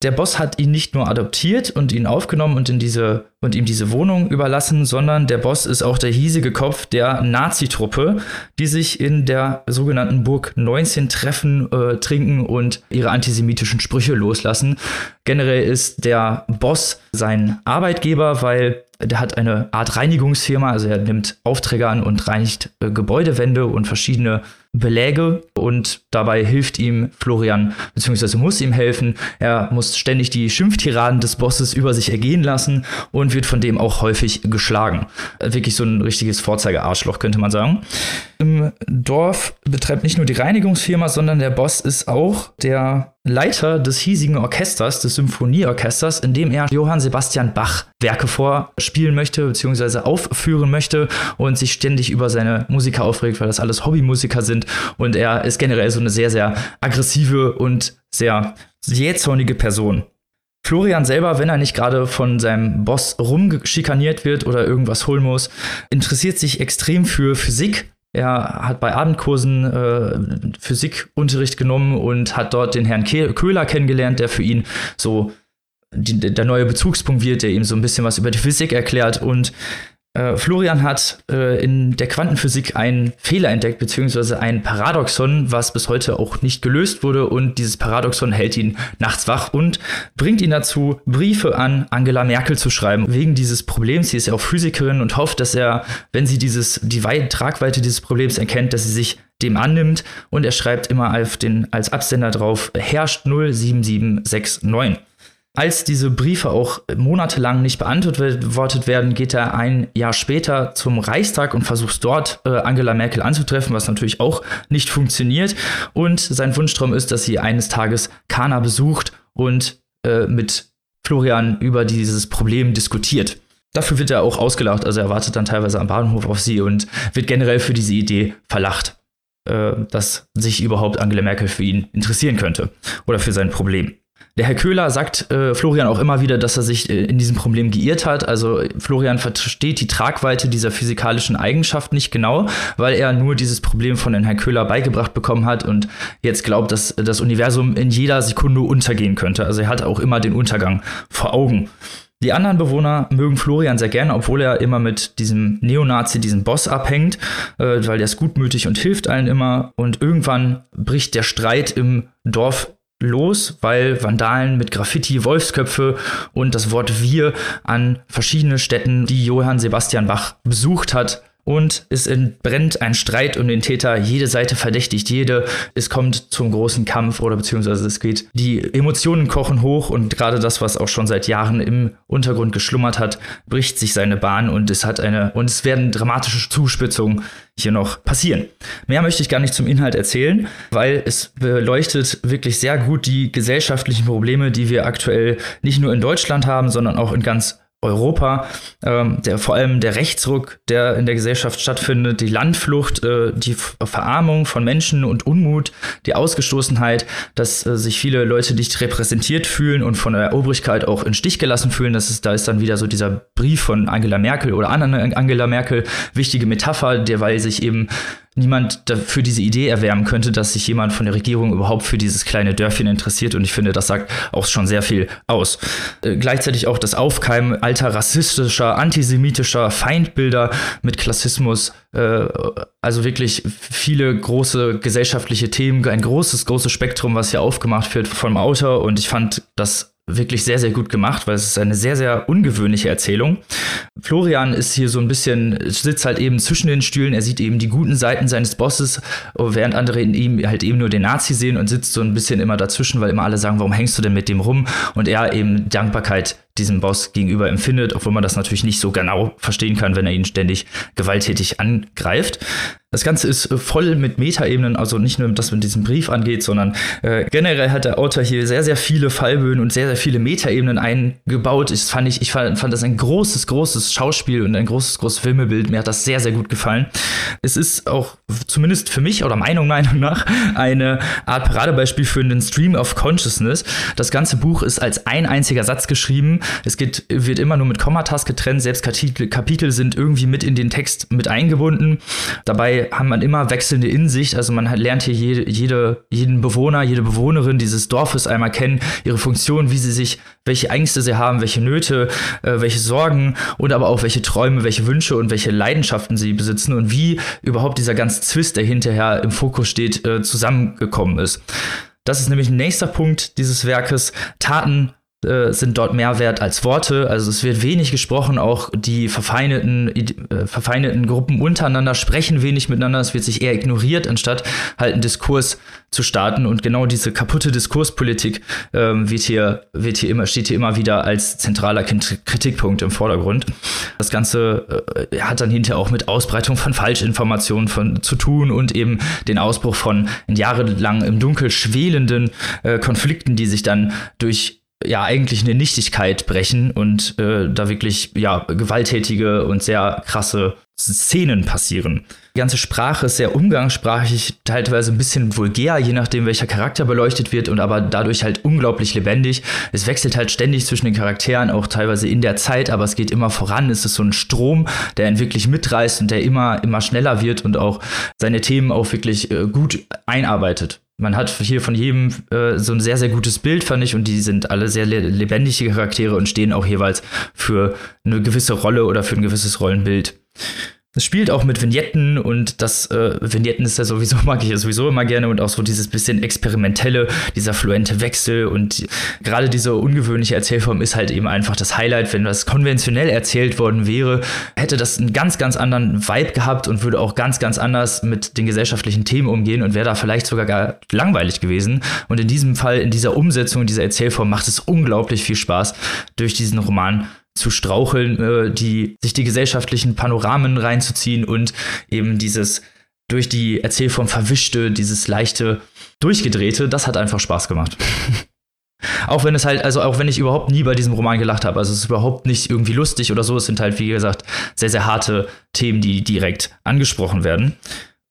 der Boss hat ihn nicht nur adoptiert und ihn aufgenommen und, in diese, und ihm diese Wohnung überlassen, sondern der Boss ist auch der hiesige Kopf der Nazi-Truppe, die sich in der sogenannten Burg 19 treffen, äh, trinken und ihre antisemitischen Sprüche loslassen. Generell ist der Boss sein Arbeitgeber, weil der hat eine Art Reinigungsfirma, also er nimmt Aufträge an und reinigt äh, Gebäudewände und verschiedene Beläge und dabei hilft ihm Florian, beziehungsweise muss ihm helfen. Er muss ständig die Schimpftiraden des Bosses über sich ergehen lassen und wird von dem auch häufig geschlagen. Wirklich so ein richtiges Vorzeigearschloch, könnte man sagen. Im Dorf betreibt nicht nur die Reinigungsfirma, sondern der Boss ist auch der Leiter des hiesigen Orchesters, des Symphonieorchesters, in dem er Johann Sebastian Bach Werke vorspielen möchte, beziehungsweise aufführen möchte und sich ständig über seine Musiker aufregt, weil das alles Hobbymusiker sind. Und er ist generell so eine sehr, sehr aggressive und sehr jähzornige Person. Florian selber, wenn er nicht gerade von seinem Boss rumschikaniert wird oder irgendwas holen muss, interessiert sich extrem für Physik, er hat bei Abendkursen äh, Physikunterricht genommen und hat dort den Herrn Köhler kennengelernt, der für ihn so die, der neue Bezugspunkt wird, der ihm so ein bisschen was über die Physik erklärt. Und äh, Florian hat äh, in der Quantenphysik einen Fehler entdeckt, beziehungsweise ein Paradoxon, was bis heute auch nicht gelöst wurde. Und dieses Paradoxon hält ihn nachts wach und bringt ihn dazu, Briefe an Angela Merkel zu schreiben. Wegen dieses Problems, sie ist ja auch Physikerin und hofft, dass er, wenn sie dieses, die Weit Tragweite dieses Problems erkennt, dass sie sich dem annimmt. Und er schreibt immer auf den, als Absender drauf, herrscht 07769. Als diese Briefe auch monatelang nicht beantwortet werden, geht er ein Jahr später zum Reichstag und versucht dort äh, Angela Merkel anzutreffen, was natürlich auch nicht funktioniert. Und sein Wunschtraum ist, dass sie eines Tages Kana besucht und äh, mit Florian über dieses Problem diskutiert. Dafür wird er auch ausgelacht, also er wartet dann teilweise am Bahnhof auf sie und wird generell für diese Idee verlacht. äh, dass sich überhaupt Angela Merkel für ihn interessieren könnte oder für sein Problem. Der Herr Köhler sagt äh, Florian auch immer wieder, dass er sich äh, in diesem Problem geirrt hat. Also Florian versteht die Tragweite dieser physikalischen Eigenschaft nicht genau, weil er nur dieses Problem von den Herrn Köhler beigebracht bekommen hat und jetzt glaubt, dass das Universum in jeder Sekunde untergehen könnte. Also er hat auch immer den Untergang vor Augen. Die anderen Bewohner mögen Florian sehr gerne, obwohl er immer mit diesem Neonazi, diesem Boss abhängt, äh, weil der ist gutmütig und hilft allen immer. Und irgendwann bricht der Streit im Dorf los, weil Vandalen mit Graffiti, Wolfsköpfe und das Wort wir an verschiedene Städten, die Johann Sebastian Bach besucht hat, und es entbrennt ein Streit um den Täter. Jede Seite verdächtigt jede. Es kommt zum großen Kampf oder beziehungsweise es geht. Die Emotionen kochen hoch und gerade das, was auch schon seit Jahren im Untergrund geschlummert hat, bricht sich seine Bahn und es hat eine und es werden dramatische Zuspitzungen hier noch passieren. Mehr möchte ich gar nicht zum Inhalt erzählen, weil es beleuchtet wirklich sehr gut die gesellschaftlichen Probleme, die wir aktuell nicht nur in Deutschland haben, sondern auch in ganz Europa, ähm, der, vor allem der Rechtsruck, der in der Gesellschaft stattfindet, die Landflucht, äh, die Verarmung von Menschen und Unmut, die Ausgestoßenheit, dass äh, sich viele Leute nicht repräsentiert fühlen und von der Obrigkeit auch in Stich gelassen fühlen. Das ist, da ist dann wieder so dieser Brief von Angela Merkel oder anderen Angela Merkel, wichtige Metapher, derweil sich eben niemand für diese Idee erwärmen könnte, dass sich jemand von der Regierung überhaupt für dieses kleine Dörfchen interessiert. Und ich finde, das sagt auch schon sehr viel aus. Äh, gleichzeitig auch das Aufkeimen alter rassistischer, antisemitischer Feindbilder mit Klassismus. Äh, also wirklich viele große gesellschaftliche Themen, ein großes, großes Spektrum, was hier aufgemacht wird vom Autor. Und ich fand das wirklich sehr, sehr gut gemacht, weil es ist eine sehr, sehr ungewöhnliche Erzählung. Florian ist hier so ein bisschen, sitzt halt eben zwischen den Stühlen, er sieht eben die guten Seiten seines Bosses, während andere in ihm halt eben nur den Nazi sehen und sitzt so ein bisschen immer dazwischen, weil immer alle sagen, warum hängst du denn mit dem rum? Und er eben Dankbarkeit diesem Boss gegenüber empfindet, obwohl man das natürlich nicht so genau verstehen kann, wenn er ihn ständig gewalttätig angreift. Das Ganze ist äh, voll mit Metaebenen, also nicht nur, dass mit diesem Brief angeht, sondern äh, generell hat der Autor hier sehr, sehr viele Fallböden und sehr, sehr viele Metaebenen eingebaut. Ich fand, ich, ich fand, fand das ein großes, großes Schauspiel und ein großes, großes Filmebild. Mir hat das sehr, sehr gut gefallen. Es ist auch zumindest für mich oder meiner Meinung nach eine Art Paradebeispiel für einen Stream of Consciousness. Das ganze Buch ist als ein einziger Satz geschrieben. Es geht, wird immer nur mit Kommatas getrennt. Selbst Kapitel, Kapitel sind irgendwie mit in den Text mit eingebunden. Dabei haben man immer wechselnde Insicht. Also man lernt hier jede, jede, jeden Bewohner, jede Bewohnerin dieses Dorfes einmal kennen, ihre Funktion, wie sie sich, welche Ängste sie haben, welche Nöte, äh, welche Sorgen und aber auch welche Träume, welche Wünsche und welche Leidenschaften sie besitzen und wie überhaupt dieser ganze Zwist, der hinterher im Fokus steht, äh, zusammengekommen ist. Das ist nämlich ein nächster Punkt dieses Werkes. Taten äh, sind dort mehr wert als Worte. Also es wird wenig gesprochen, auch die verfeindeten, äh, verfeindeten Gruppen untereinander sprechen wenig miteinander. Es wird sich eher ignoriert, anstatt halt einen Diskurs zu starten. Und genau diese kaputte Diskurspolitik ähm, wird hier, wird hier immer, steht hier immer wieder als zentraler Kritikpunkt im Vordergrund. Das Ganze äh, hat dann hinterher auch mit Ausbreitung von Falschinformationen von, zu tun und eben den Ausbruch von jahrelang im Dunkel schwelenden äh, Konflikten, die sich dann durch ja eigentlich eine Nichtigkeit brechen und äh, da wirklich ja gewalttätige und sehr krasse Szenen passieren. Die ganze Sprache ist sehr umgangssprachlich, teilweise ein bisschen vulgär, je nachdem welcher Charakter beleuchtet wird und aber dadurch halt unglaublich lebendig. Es wechselt halt ständig zwischen den Charakteren, auch teilweise in der Zeit, aber es geht immer voran. Es ist so ein Strom, der ihn wirklich mitreißt und der immer, immer schneller wird und auch seine Themen auch wirklich äh, gut einarbeitet man hat hier von jedem äh, so ein sehr, sehr gutes Bild, fand ich, und die sind alle sehr lebendige Charaktere und stehen auch jeweils für eine gewisse Rolle oder für ein gewisses Rollenbild. Es spielt auch mit Vignetten und das äh, Vignetten ist ja sowieso, mag ich ja sowieso immer gerne und auch so dieses bisschen experimentelle, dieser fluente Wechsel und gerade diese ungewöhnliche Erzählform ist halt eben einfach das Highlight. Wenn das konventionell erzählt worden wäre, hätte das einen ganz, ganz anderen Vibe gehabt und würde auch ganz, ganz anders mit den gesellschaftlichen Themen umgehen und wäre da vielleicht sogar gar langweilig gewesen. Und in diesem Fall, in dieser Umsetzung dieser Erzählform macht es unglaublich viel Spaß, durch diesen Roman zu straucheln, äh, die, sich die gesellschaftlichen Panoramen reinzuziehen und eben dieses durch die Erzählform verwischte, dieses leichte, durchgedrehte, das hat einfach Spaß gemacht. auch wenn es halt, also auch wenn ich überhaupt nie bei diesem Roman gelacht habe, also es ist überhaupt nicht irgendwie lustig oder so, es sind halt, wie gesagt, sehr, sehr harte Themen, die direkt angesprochen werden.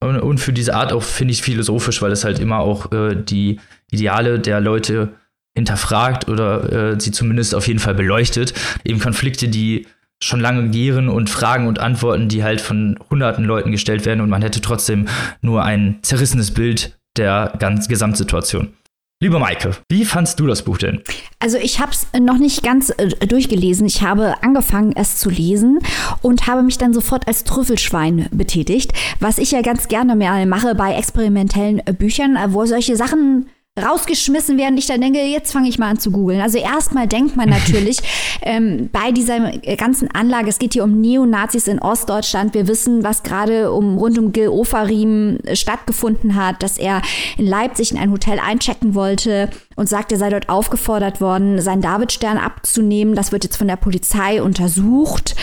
und, und für diese Art auch, finde ich, philosophisch, weil es halt immer auch äh, die Ideale der Leute hinterfragt oder äh, sie zumindest auf jeden Fall beleuchtet. Eben Konflikte, die schon lange gären und Fragen und Antworten, die halt von hunderten Leuten gestellt werden und man hätte trotzdem nur ein zerrissenes Bild der ganz Gesamtsituation. Liebe Maike, wie fandst du das Buch denn? Also ich habe es noch nicht ganz äh, durchgelesen. Ich habe angefangen, es zu lesen und habe mich dann sofort als Trüffelschwein betätigt, was ich ja ganz gerne mehr mache bei experimentellen äh, Büchern, äh, wo solche Sachen rausgeschmissen werden. Ich dann denke, jetzt fange ich mal an zu googeln. Also erstmal denkt man natürlich ähm, bei dieser ganzen Anlage, es geht hier um Neonazis in Ostdeutschland. Wir wissen, was gerade um, rund um Gil Ofarim stattgefunden hat, dass er in Leipzig in ein Hotel einchecken wollte und sagte, er sei dort aufgefordert worden, seinen Davidstern abzunehmen. Das wird jetzt von der Polizei untersucht.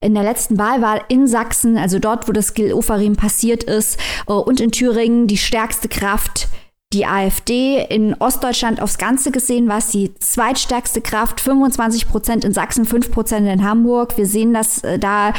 In der letzten Wahl war in Sachsen, also dort, wo das Gil Ofarim passiert ist, äh, und in Thüringen die stärkste Kraft die AfD in Ostdeutschland aufs Ganze gesehen war es die zweitstärkste Kraft, 25 Prozent in Sachsen, 5 Prozent in Hamburg. Wir sehen, dass äh, da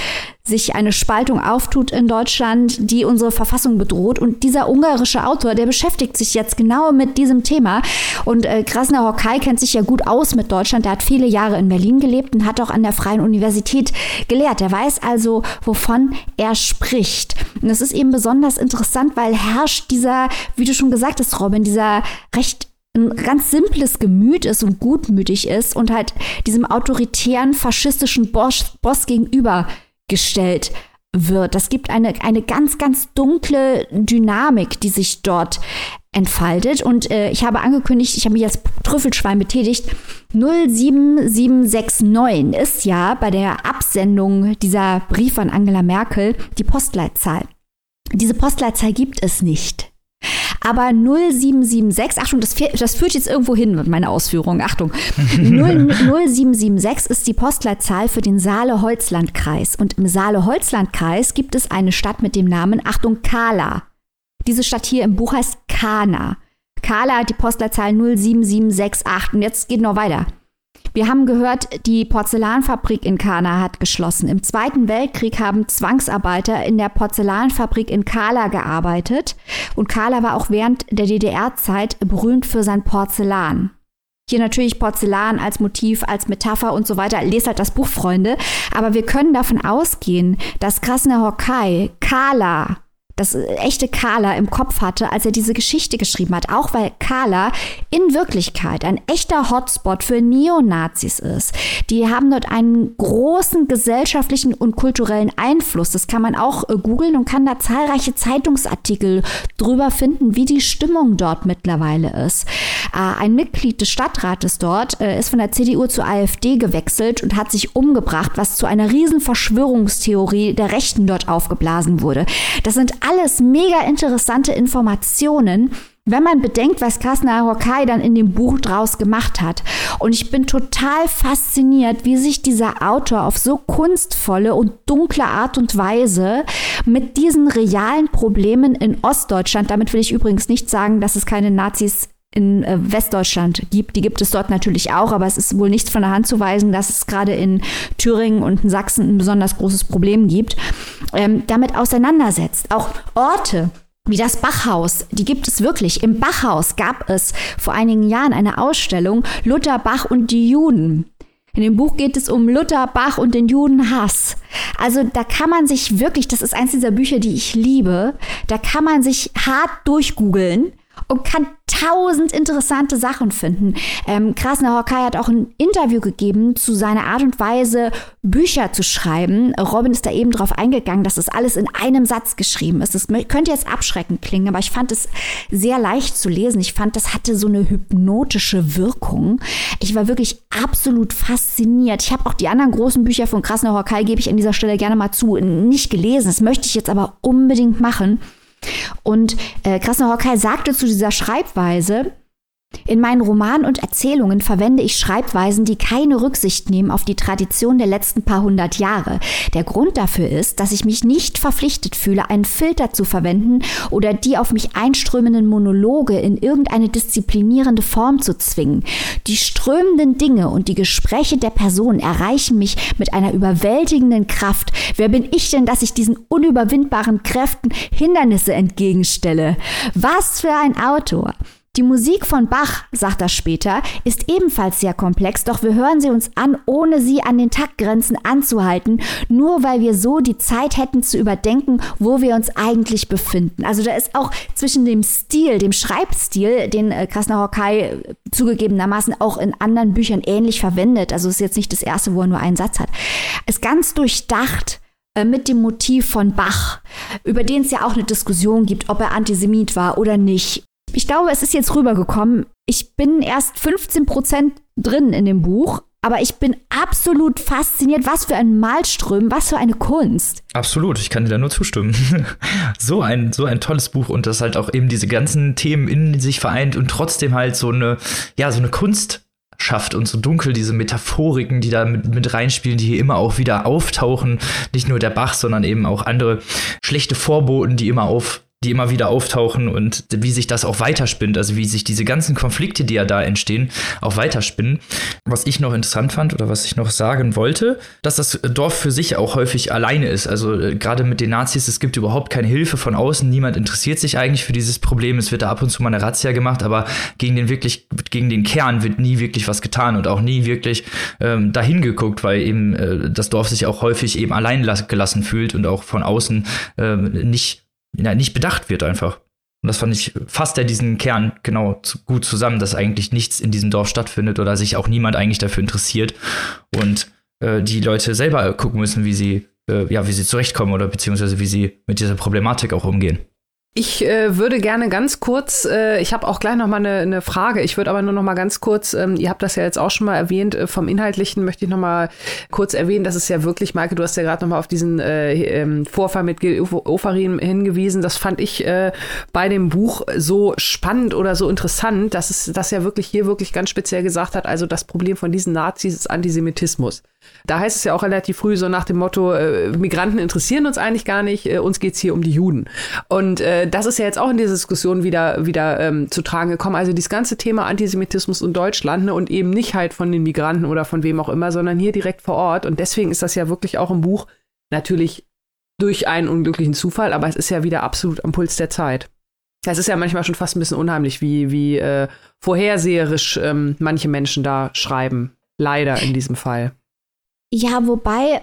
sich eine Spaltung auftut in Deutschland, die unsere Verfassung bedroht. Und dieser ungarische Autor, der beschäftigt sich jetzt genau mit diesem Thema. Und äh, Krasner Hockey kennt sich ja gut aus mit Deutschland. Der hat viele Jahre in Berlin gelebt und hat auch an der Freien Universität gelehrt. Er weiß also, wovon er spricht. Und das ist eben besonders interessant, weil herrscht dieser, wie du schon gesagt hast, Robin, dieser recht ein ganz simples Gemüt ist und gutmütig ist und halt diesem autoritären faschistischen Boss, Boss gegenüber gestellt wird. Das gibt eine, eine ganz, ganz dunkle Dynamik, die sich dort entfaltet. Und äh, ich habe angekündigt, ich habe mich als Trüffelschwein betätigt. 07769 ist ja bei der Absendung dieser Briefe an Angela Merkel die Postleitzahl. Diese Postleitzahl gibt es nicht. Aber 0776, Achtung, das, das führt jetzt irgendwo hin mit meiner Ausführung. Achtung. 0776 ist die Postleitzahl für den Saale-Holzland-Kreis. Und im Saale-Holzland-Kreis gibt es eine Stadt mit dem Namen, Achtung, Kala. Diese Stadt hier im Buch heißt Kana. Kala hat die Postleitzahl 07768. Und jetzt geht noch weiter. Wir haben gehört, die Porzellanfabrik in Kana hat geschlossen. Im Zweiten Weltkrieg haben Zwangsarbeiter in der Porzellanfabrik in Kala gearbeitet. Und Kala war auch während der DDR-Zeit berühmt für sein Porzellan. Hier natürlich Porzellan als Motiv, als Metapher und so weiter. Lest halt das Buch, Freunde. Aber wir können davon ausgehen, dass Krasner Hokai, Kala, das echte Carla im Kopf hatte, als er diese Geschichte geschrieben hat. Auch weil Carla in Wirklichkeit ein echter Hotspot für Neonazis ist. Die haben dort einen großen gesellschaftlichen und kulturellen Einfluss. Das kann man auch äh, googeln und kann da zahlreiche Zeitungsartikel drüber finden, wie die Stimmung dort mittlerweile ist. Äh, ein Mitglied des Stadtrates dort äh, ist von der CDU zur AfD gewechselt und hat sich umgebracht, was zu einer riesen Verschwörungstheorie der Rechten dort aufgeblasen wurde. Das sind alles mega interessante Informationen, wenn man bedenkt, was Krasner Hokai dann in dem Buch draus gemacht hat. Und ich bin total fasziniert, wie sich dieser Autor auf so kunstvolle und dunkle Art und Weise mit diesen realen Problemen in Ostdeutschland, damit will ich übrigens nicht sagen, dass es keine Nazis in äh, Westdeutschland gibt. Die gibt es dort natürlich auch, aber es ist wohl nichts von der Hand zu weisen, dass es gerade in Thüringen und in Sachsen ein besonders großes Problem gibt, ähm, damit auseinandersetzt. Auch Orte, wie das Bachhaus, die gibt es wirklich. Im Bachhaus gab es vor einigen Jahren eine Ausstellung Luther, Bach und die Juden. In dem Buch geht es um Luther, Bach und den Judenhass. Also da kann man sich wirklich, das ist eins dieser Bücher, die ich liebe, da kann man sich hart durchgoogeln und kann tausend interessante Sachen finden. Ähm, Krasner Hockey hat auch ein Interview gegeben zu seiner Art und Weise, Bücher zu schreiben. Robin ist da eben darauf eingegangen, dass das alles in einem Satz geschrieben ist. Das könnte jetzt abschreckend klingen, aber ich fand es sehr leicht zu lesen. Ich fand, das hatte so eine hypnotische Wirkung. Ich war wirklich absolut fasziniert. Ich habe auch die anderen großen Bücher von Krasner Hockey, gebe ich an dieser Stelle gerne mal zu, nicht gelesen. Das möchte ich jetzt aber unbedingt machen. Und äh, Krasner Hockey sagte zu dieser Schreibweise, In meinen Romanen und Erzählungen verwende ich Schreibweisen, die keine Rücksicht nehmen auf die Tradition der letzten paar hundert Jahre. Der Grund dafür ist, dass ich mich nicht verpflichtet fühle, einen Filter zu verwenden oder die auf mich einströmenden Monologe in irgendeine disziplinierende Form zu zwingen. Die strömenden Dinge und die Gespräche der Person erreichen mich mit einer überwältigenden Kraft. Wer bin ich denn, dass ich diesen unüberwindbaren Kräften Hindernisse entgegenstelle? Was für ein Autor! Die Musik von Bach, sagt er später, ist ebenfalls sehr komplex, doch wir hören sie uns an, ohne sie an den Taktgrenzen anzuhalten, nur weil wir so die Zeit hätten zu überdenken, wo wir uns eigentlich befinden. Also da ist auch zwischen dem Stil, dem Schreibstil, den äh, Krasner Hokai zugegebenermaßen auch in anderen Büchern ähnlich verwendet, also ist jetzt nicht das erste, wo er nur einen Satz hat, ist ganz durchdacht äh, mit dem Motiv von Bach, über den es ja auch eine Diskussion gibt, ob er Antisemit war oder nicht. Ich glaube, es ist jetzt rübergekommen. Ich bin erst 15 Prozent drin in dem Buch, aber ich bin absolut fasziniert. Was für ein Malström, was für eine Kunst. Absolut, ich kann dir da nur zustimmen. so ein, so ein tolles Buch und das halt auch eben diese ganzen Themen in sich vereint und trotzdem halt so eine, ja, so eine Kunst schafft und so dunkel diese Metaphoriken, die da mit, mit reinspielen, die hier immer auch wieder auftauchen. Nicht nur der Bach, sondern eben auch andere schlechte Vorboten, die immer auf die immer wieder auftauchen und wie sich das auch weiterspinnt, also wie sich diese ganzen Konflikte, die ja da entstehen, auch weiterspinnen. Was ich noch interessant fand oder was ich noch sagen wollte, dass das Dorf für sich auch häufig alleine ist. Also äh, gerade mit den Nazis, es gibt überhaupt keine Hilfe von außen, niemand interessiert sich eigentlich für dieses Problem. Es wird da ab und zu mal eine Razzia gemacht, aber gegen den wirklich, gegen den Kern wird nie wirklich was getan und auch nie wirklich ähm, dahin geguckt, weil eben äh, das Dorf sich auch häufig eben allein gelassen fühlt und auch von außen äh, nicht ja, nicht bedacht wird einfach. Und das fand ich, fasst ja diesen Kern genau zu, gut zusammen, dass eigentlich nichts in diesem Dorf stattfindet oder sich auch niemand eigentlich dafür interessiert und äh, die Leute selber gucken müssen, wie sie, äh, ja, wie sie zurechtkommen oder beziehungsweise wie sie mit dieser Problematik auch umgehen. Ich äh, würde gerne ganz kurz, äh, ich habe auch gleich noch mal eine, eine Frage. Ich würde aber nur noch mal ganz kurz, ähm, ihr habt das ja jetzt auch schon mal erwähnt, äh, vom Inhaltlichen möchte ich noch mal kurz erwähnen, dass es ja wirklich, Maike, du hast ja gerade noch mal auf diesen äh, ähm, Vorfall mit Gil Ofarim hingewiesen. Das fand ich äh, bei dem Buch so spannend oder so interessant, dass es das ja wirklich hier wirklich ganz speziell gesagt hat. Also das Problem von diesen Nazis ist Antisemitismus. Da heißt es ja auch relativ früh so nach dem Motto, äh, Migranten interessieren uns eigentlich gar nicht, äh, uns geht's hier um die Juden. Und äh, das ist ja jetzt auch in dieser Diskussion wieder, wieder ähm, zu tragen gekommen. Also dieses ganze Thema Antisemitismus in Deutschland ne, und eben nicht halt von den Migranten oder von wem auch immer, sondern hier direkt vor Ort. Und deswegen ist das ja wirklich auch im Buch natürlich durch einen unglücklichen Zufall, aber es ist ja wieder absolut am Puls der Zeit. Es ist ja manchmal schon fast ein bisschen unheimlich, wie, wie äh, vorherseherisch ähm, manche Menschen da schreiben. Leider in diesem Fall. Ja, wobei äh,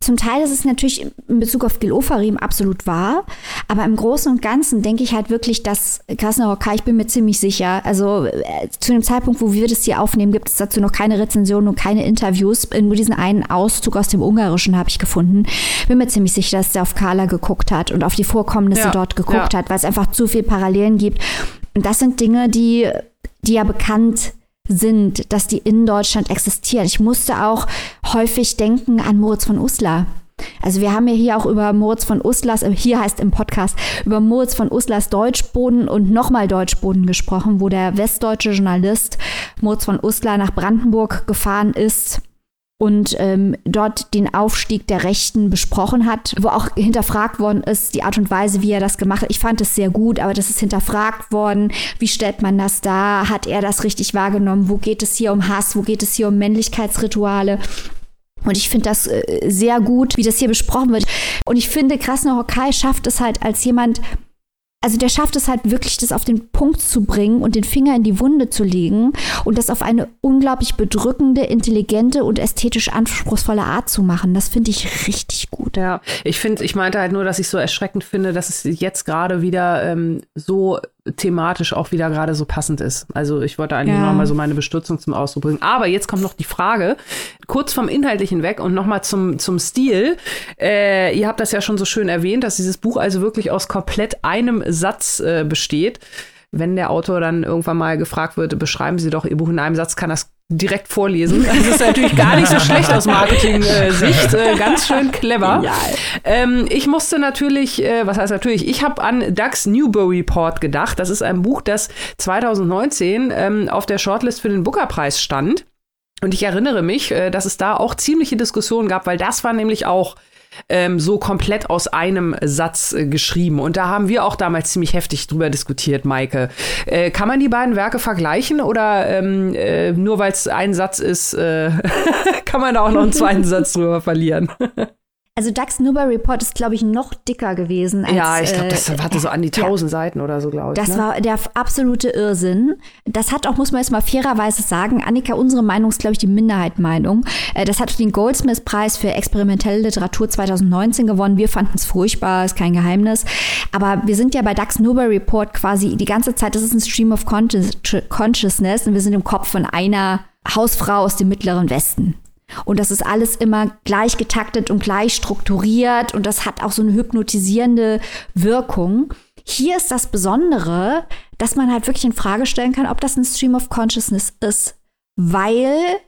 zum Teil ist es natürlich in Bezug auf Gil Ofarim absolut wahr, aber im Großen und Ganzen denke ich halt wirklich, dass Krasner ich bin mir ziemlich sicher, also äh, zu dem Zeitpunkt, wo wir das hier aufnehmen, gibt es dazu noch keine Rezensionen und keine Interviews. Nur diesen einen Auszug aus dem Ungarischen habe ich gefunden. Bin mir ziemlich sicher, dass der auf Carla geguckt hat und auf die Vorkommnisse ja, dort geguckt ja. hat, weil es einfach zu viel Parallelen gibt. Und das sind Dinge, die, die ja bekannt sind sind, dass die in Deutschland existieren. Ich musste auch häufig denken an Moritz von Uslar. Also wir haben ja hier auch über Moritz von Uslers, äh, hier heißt im Podcast, über Moritz von Uslers Deutschboden und nochmal Deutschboden gesprochen, wo der westdeutsche Journalist Moritz von Uslar nach Brandenburg gefahren ist und ähm, dort den Aufstieg der Rechten besprochen hat, wo auch hinterfragt worden ist, die Art und Weise, wie er das gemacht hat. Ich fand es sehr gut, aber das ist hinterfragt worden. Wie stellt man das dar? Hat er das richtig wahrgenommen? Wo geht es hier um Hass? Wo geht es hier um Männlichkeitsrituale? Und ich finde das äh, sehr gut, wie das hier besprochen wird. Und ich finde, Krasner Hokai schafft es halt als jemand, also der schafft es halt wirklich, das auf den Punkt zu bringen und den Finger in die Wunde zu legen und das auf eine unglaublich bedrückende, intelligente und ästhetisch anspruchsvolle Art zu machen. Das finde ich richtig gut. Ja, ich finde, ich meinte halt nur, dass ich so erschreckend finde, dass es jetzt gerade wieder ähm, so thematisch auch wieder gerade so passend ist. Also ich wollte eigentlich ja. noch mal so meine Bestürzung zum Ausdruck bringen. Aber jetzt kommt noch die Frage, kurz vom Inhaltlichen weg und noch mal zum, zum Stil. Äh, ihr habt das ja schon so schön erwähnt, dass dieses Buch also wirklich aus komplett einem Satz äh, besteht. Wenn der Autor dann irgendwann mal gefragt wird, beschreiben Sie doch Ihr Buch in einem Satz, kann das direkt vorlesen. Das ist natürlich gar nicht so schlecht aus Marketing-Sicht. Äh, ganz schön clever. Ja. Ähm, ich musste natürlich, äh, was heißt natürlich, ich habe an Doug's Newbury Report gedacht. Das ist ein Buch, das 2019 ähm, auf der Shortlist für den Booker-Preis stand. Und ich erinnere mich, äh, dass es da auch ziemliche Diskussionen gab, weil das war nämlich auch ähm, so komplett aus einem Satz äh, geschrieben. Und da haben wir auch damals ziemlich heftig drüber diskutiert, Maike. Äh, kann man die beiden Werke vergleichen oder ähm, äh, nur weil es ein Satz ist, äh, kann man da auch noch einen zweiten Satz drüber verlieren? Also Dax Newber Report ist, glaube ich, noch dicker gewesen. Als, ja, ich glaube, das hatte so an die tausend ja, Seiten oder so, glaube ich. Das ne? war der absolute Irrsinn. Das hat auch, muss man jetzt mal fairerweise sagen, Annika, unsere Meinung ist, glaube ich, die Minderheitmeinung. Äh, das hat den Goldsmith-Preis für experimentelle Literatur 2019 gewonnen. Wir fanden es furchtbar, ist kein Geheimnis. Aber wir sind ja bei Dax Newber Report quasi die ganze Zeit, das ist ein Stream of Consciousness und wir sind im Kopf von einer Hausfrau aus dem Mittleren Westen. Und das ist alles immer gleich getaktet und gleich strukturiert und das hat auch so eine hypnotisierende Wirkung. Hier ist das Besondere, dass man halt wirklich in Frage stellen kann, ob das ein Stream of Consciousness ist, weil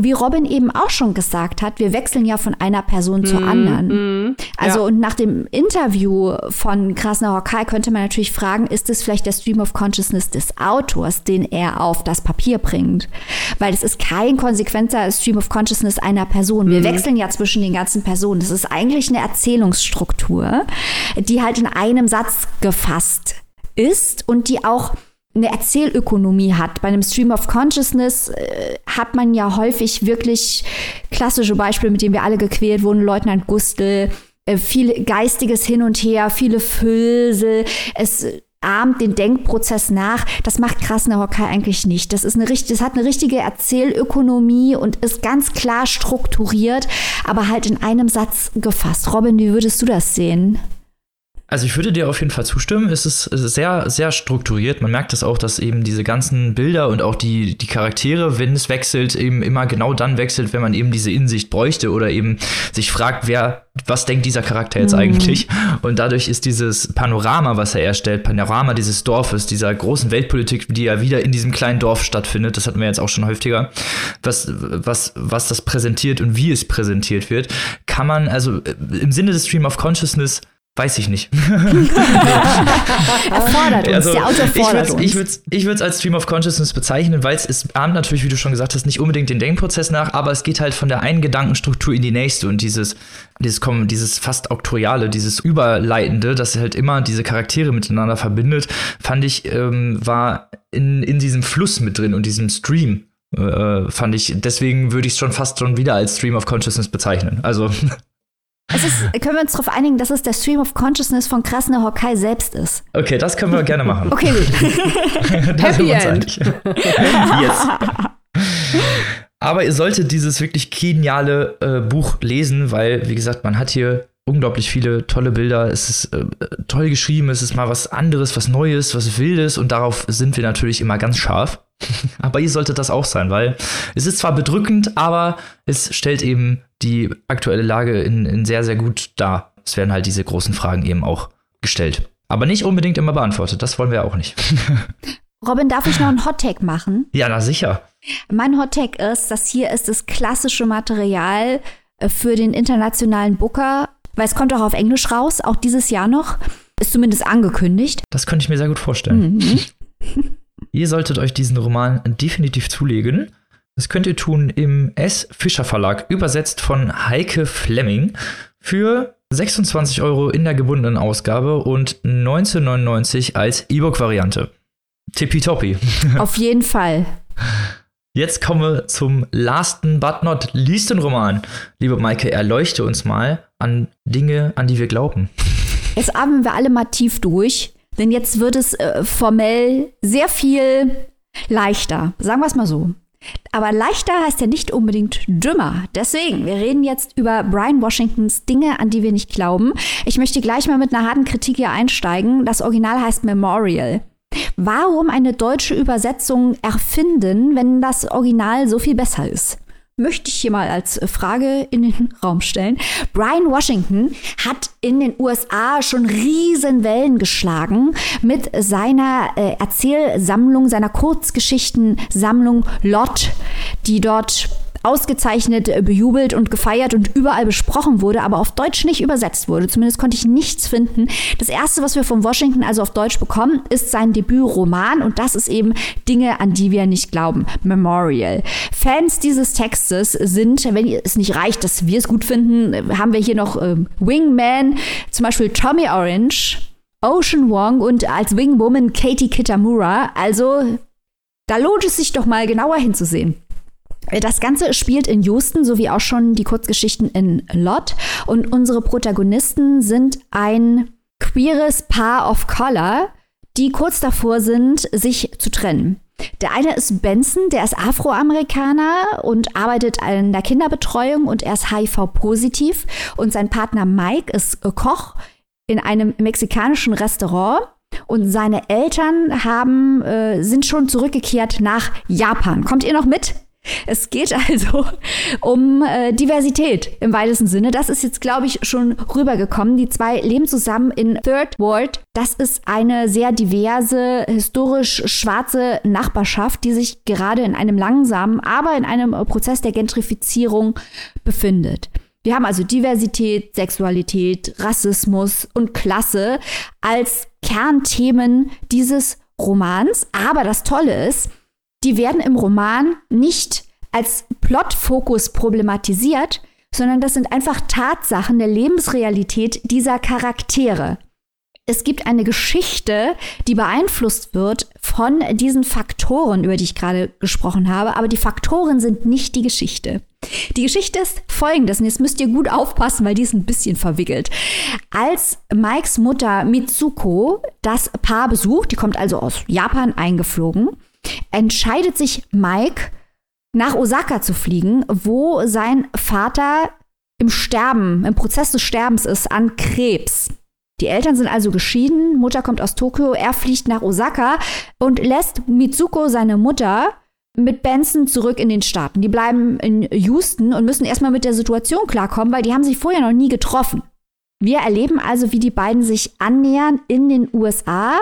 wie Robin eben auch schon gesagt hat, wir wechseln ja von einer Person mm, zur mhm, anderen. Mm, also ja. und nach dem Interview von Krasner Hokai könnte man natürlich fragen, ist es vielleicht der Stream of Consciousness des Autors, den er auf das Papier bringt? Weil es ist kein konsequenter Stream of Consciousness einer Person. Wir mm. wechseln ja zwischen den ganzen Personen. Das ist eigentlich eine Erzählungsstruktur, die halt in einem Satz gefasst ist und die auch eine Erzählökonomie hat. Bei einem Stream of Consciousness äh, hat man ja häufig wirklich klassische Beispiele, mit denen wir alle gequält wurden. Leutnant Gustel, äh, viel geistiges Hin und Her, viele Füllsel. Es ahmt den Denkprozess nach. Das macht Krasner Hockey eigentlich nicht. Das ist eine das hat eine richtige Erzählökonomie und ist ganz klar strukturiert, aber halt in einem Satz gefasst. Robin, wie würdest du das sehen? Also ich würde dir auf jeden Fall zustimmen. Es ist sehr, sehr strukturiert. Man merkt das auch, dass eben diese ganzen Bilder und auch die, die Charaktere, wenn es wechselt, eben immer genau dann wechselt, wenn man eben diese Insicht bräuchte oder eben sich fragt, wer, was denkt dieser Charakter jetzt mhm. eigentlich? Und dadurch ist dieses Panorama, was er erstellt, Panorama dieses Dorfes, dieser großen Weltpolitik, die ja wieder in diesem kleinen Dorf stattfindet, das hatten wir jetzt auch schon häufiger, was, was, was das präsentiert und wie es präsentiert wird, kann man also im Sinne des Stream of Consciousness Weiß ich nicht. er fordert uns, also, der Autor fordert ich uns. Ich würde es als Stream of Consciousness bezeichnen, weil es ahmt natürlich, wie du schon gesagt hast, nicht unbedingt den Denkprozess nach, aber es geht halt von der einen Gedankenstruktur in die nächste und dieses, dieses, dieses fast Auktoriale, dieses Überleitende, das halt immer diese Charaktere miteinander verbindet, fand ich, ähm, war in, in diesem Fluss mit drin und diesem Stream. Äh, fand ich, deswegen würde ich es schon fast schon wieder als Stream of Consciousness bezeichnen. Also ist, können wir uns darauf einigen, dass es der Stream of Consciousness von Krasner Hokai selbst ist? Okay, das können wir gerne machen. Okay, gut. Happy End. yes. Aber ihr solltet dieses wirklich geniale äh, Buch lesen, weil, wie gesagt, man hat hier unglaublich viele tolle Bilder. Es ist äh, toll geschrieben, es ist mal was anderes, was Neues, was Wildes und darauf sind wir natürlich immer ganz scharf. aber ihr solltet das auch sein, weil es ist zwar bedrückend, aber es stellt eben die aktuelle Lage in, in sehr, sehr gut dar. Es werden halt diese großen Fragen eben auch gestellt. Aber nicht unbedingt immer beantwortet. Das wollen wir auch nicht. Robin, darf ich noch einen Hottake machen? Ja, na sicher. Mein Hottake ist, dass hier ist das klassische Material äh, für den internationalen Booker weil es kommt auch auf Englisch raus, auch dieses Jahr noch. Ist zumindest angekündigt. Das könnte ich mir sehr gut vorstellen. Mhm. ihr solltet euch diesen Roman definitiv zulegen. Das könnt ihr tun im S. Fischer Verlag, übersetzt von Heike Fleming für 26 Euro in der gebundenen Ausgabe und 19,99 als E-Book-Variante. Tippitoppi. Auf jeden Fall. Jetzt kommen wir zum lasten but not leasten Roman. Liebe Maike, erleuchte uns mal an Dinge, an die wir glauben. Jetzt atmen wir alle mal tief durch, denn jetzt wird es äh, formell sehr viel leichter. Sagen wir es mal so. Aber leichter heißt ja nicht unbedingt dümmer. Deswegen, wir reden jetzt über Brian Washingtons Dinge, an die wir nicht glauben. Ich möchte gleich mal mit einer harten Kritik hier einsteigen. Das Original heißt Memorial. Warum eine deutsche Übersetzung erfinden, wenn das Original so viel besser ist? Möchte ich hier mal als Frage in den Raum stellen. Brian Washington hat in den USA schon Riesenwellen geschlagen mit seiner äh, Erzählsammlung, seiner Kurzgeschichtensammlung Lot, die dort ausgezeichnet, äh, bejubelt und gefeiert und überall besprochen wurde, aber auf Deutsch nicht übersetzt wurde. Zumindest konnte ich nichts finden. Das erste, was wir von Washington also auf Deutsch bekommen, ist sein Debütroman und das ist eben Dinge, an die wir nicht glauben. Memorial. Fans dieses Textes sind, wenn es nicht reicht, dass wir es gut finden, haben wir hier noch äh, Wingman, zum Beispiel Tommy Orange, Ocean Wong und als Wingwoman Katie Kitamura. Also da lohnt es sich doch mal genauer hinzusehen. Das Ganze spielt in Houston, so wie auch schon die Kurzgeschichten in Lot. Und unsere Protagonisten sind ein queeres Paar of Color, die kurz davor sind, sich zu trennen. Der eine ist Benson, der ist Afroamerikaner und arbeitet in der Kinderbetreuung und er ist HIV-positiv. Und sein Partner Mike ist Koch in einem mexikanischen Restaurant. Und seine Eltern haben, äh, sind schon zurückgekehrt nach Japan. Kommt ihr noch mit? Es geht also um äh, Diversität im weitesten Sinne. Das ist jetzt, glaube ich, schon rübergekommen. Die zwei leben zusammen in Third Ward. Das ist eine sehr diverse, historisch schwarze Nachbarschaft, die sich gerade in einem langsamen, aber in einem Prozess der Gentrifizierung befindet. Wir haben also Diversität, Sexualität, Rassismus und Klasse als Kernthemen dieses Romans. Aber das Tolle ist, die werden im Roman nicht als Plotfokus problematisiert, sondern das sind einfach Tatsachen der Lebensrealität dieser Charaktere. Es gibt eine Geschichte, die beeinflusst wird von diesen Faktoren, über die ich gerade gesprochen habe, aber die Faktoren sind nicht die Geschichte. Die Geschichte ist folgendes, und jetzt müsst ihr gut aufpassen, weil die ist ein bisschen verwickelt. Als Mikes Mutter Mitsuko das Paar besucht, die kommt also aus Japan eingeflogen, entscheidet sich Mike, nach Osaka zu fliegen, wo sein Vater im Sterben, im Prozess des Sterbens ist an Krebs. Die Eltern sind also geschieden, Mutter kommt aus Tokio, er fliegt nach Osaka und lässt Mitsuko, seine Mutter, mit Benson zurück in den Staaten. Die bleiben in Houston und müssen erstmal mit der Situation klarkommen, weil die haben sich vorher noch nie getroffen. Wir erleben also, wie die beiden sich annähern in den USA,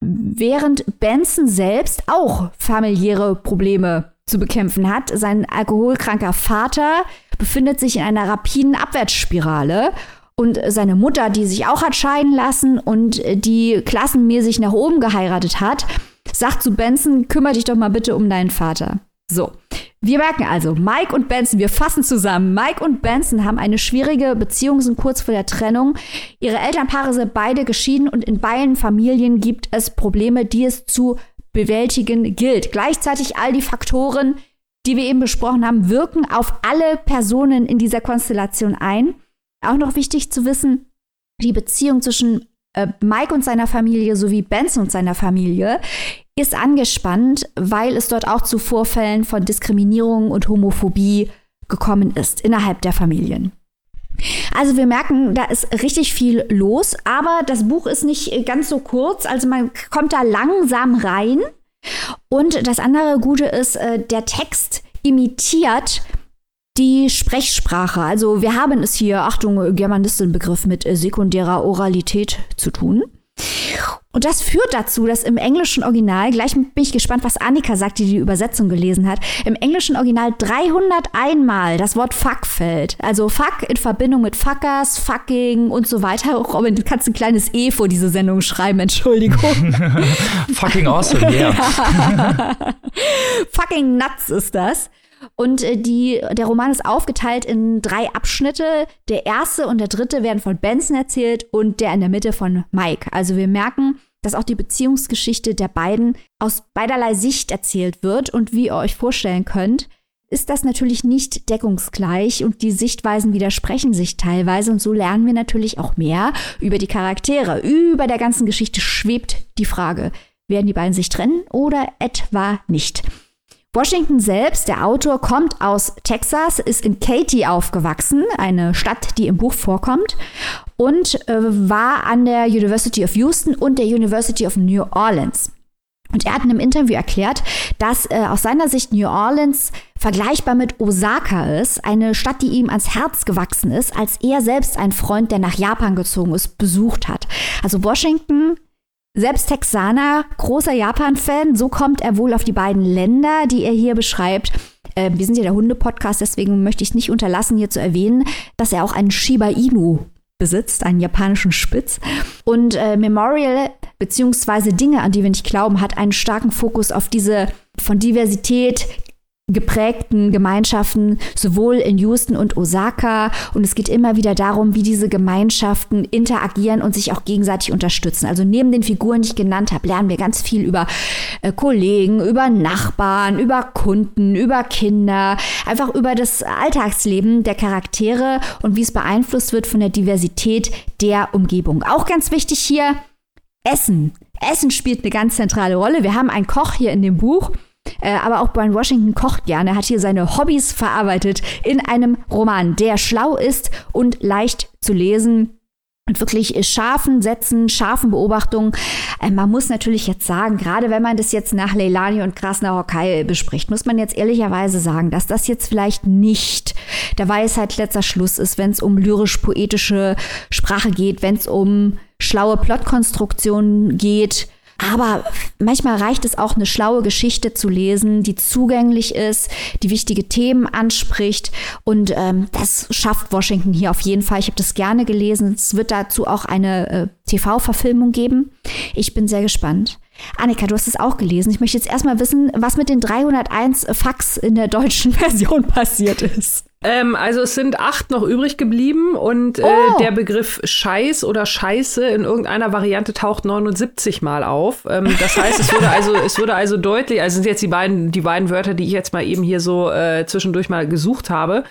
während Benson selbst auch familiäre Probleme zu bekämpfen hat. Sein alkoholkranker Vater befindet sich in einer rapiden Abwärtsspirale und seine Mutter, die sich auch hat scheiden lassen und die klassenmäßig nach oben geheiratet hat, sagt zu Benson, kümmere dich doch mal bitte um deinen Vater. So, wir merken also, Mike und Benson, wir fassen zusammen. Mike und Benson haben eine schwierige Beziehung, sind kurz vor der Trennung. Ihre Elternpaare sind beide geschieden und in beiden Familien gibt es Probleme, die es zu bewältigen gilt. Gleichzeitig all die Faktoren, die wir eben besprochen haben, wirken auf alle Personen in dieser Konstellation ein. Auch noch wichtig zu wissen, die Beziehung zwischen äh, Mike und seiner Familie sowie Benson und seiner Familie ist angespannt, weil es dort auch zu Vorfällen von Diskriminierung und Homophobie gekommen ist innerhalb der Familien. Also wir merken, da ist richtig viel los, aber das Buch ist nicht ganz so kurz, also man kommt da langsam rein. Und das andere Gute ist, äh, der Text imitiert die Sprechsprache. Also wir haben es hier, Achtung, Germanistin-Begriff mit sekundärer Oralität zu tun. Und das führt dazu, dass im englischen Original, gleich bin ich gespannt, was Annika sagt, die die Übersetzung gelesen hat, im englischen Original 301 Mal das Wort fuck fällt. Also fuck in Verbindung mit fuckers, fucking und so weiter. Robin, du kannst ein kleines E vor diese Sendung schreiben, Entschuldigung. fucking awesome, yeah. fucking nuts ist das. Und äh, die, der Roman ist aufgeteilt in drei Abschnitte. Der erste und der dritte werden von Benson erzählt und der in der Mitte von Mike. Also wir merken, dass auch die Beziehungsgeschichte der beiden aus beiderlei Sicht erzählt wird. Und wie ihr euch vorstellen könnt, ist das natürlich nicht deckungsgleich und die Sichtweisen widersprechen sich teilweise und so lernen wir natürlich auch mehr über die Charaktere. Über der ganzen Geschichte schwebt die Frage, werden die beiden sich trennen oder etwa nicht? Washington selbst, der Autor, kommt aus Texas, ist in Katy aufgewachsen, eine Stadt, die im Buch vorkommt, und äh, war an der University of Houston und der University of New Orleans. Und er hat in einem Interview erklärt, dass äh, aus seiner Sicht New Orleans vergleichbar mit Osaka ist, eine Stadt, die ihm ans Herz gewachsen ist, als er selbst einen Freund, der nach Japan gezogen ist, besucht hat. Also Washington, selbst Texaner, großer Japan-Fan, so kommt er wohl auf die beiden Länder, die er hier beschreibt. Äh, wir sind ja der Hunde-Podcast, deswegen möchte ich nicht unterlassen, hier zu erwähnen, dass er auch einen Shiba Inu besitzt, einen japanischen Spitz. Und äh, Memorial beziehungsweise Dinge, an die wir nicht glauben, hat einen starken Fokus auf diese von Diversität geprägten Gemeinschaften, sowohl in Houston und Osaka. Und es geht immer wieder darum, wie diese Gemeinschaften interagieren und sich auch gegenseitig unterstützen. Also neben den Figuren, die ich genannt habe, lernen wir ganz viel über äh, Kollegen, über Nachbarn, über Kunden, über Kinder, einfach über das Alltagsleben der Charaktere und wie es beeinflusst wird von der Diversität der Umgebung. Auch ganz wichtig hier, Essen. Essen spielt eine ganz zentrale Rolle. Wir haben einen Koch hier in dem Buch, äh, aber auch Brian Washington kocht gerne, hat hier seine Hobbys verarbeitet in einem Roman, der schlau ist und leicht zu lesen. Und wirklich scharfen Sätzen, scharfen Beobachtungen. Äh, man muss natürlich jetzt sagen, gerade wenn man das jetzt nach Leilani und Krasner Hokai bespricht, muss man jetzt ehrlicherweise sagen, dass das jetzt vielleicht nicht der Weisheit letzter Schluss ist, wenn es um lyrisch-poetische Sprache geht, wenn es um schlaue Plotkonstruktionen geht. Aber manchmal reicht es auch, eine schlaue Geschichte zu lesen, die zugänglich ist, die wichtige Themen anspricht. Und ähm, das schafft Washington hier auf jeden Fall. Ich habe das gerne gelesen. Es wird dazu auch eine äh, TV-Verfilmung geben. Ich bin sehr gespannt. Annika, du hast es auch gelesen. Ich möchte jetzt erstmal wissen, was mit den 301 Fax in der deutschen Version passiert ist. Ähm, also es sind acht noch übrig geblieben und äh, oh. der Begriff Scheiß oder Scheiße in irgendeiner Variante taucht 79 Mal auf. Ähm, das heißt, es wurde also, es wurde also deutlich, also sind jetzt die beiden, die beiden Wörter, die ich jetzt mal eben hier so äh, zwischendurch mal gesucht habe.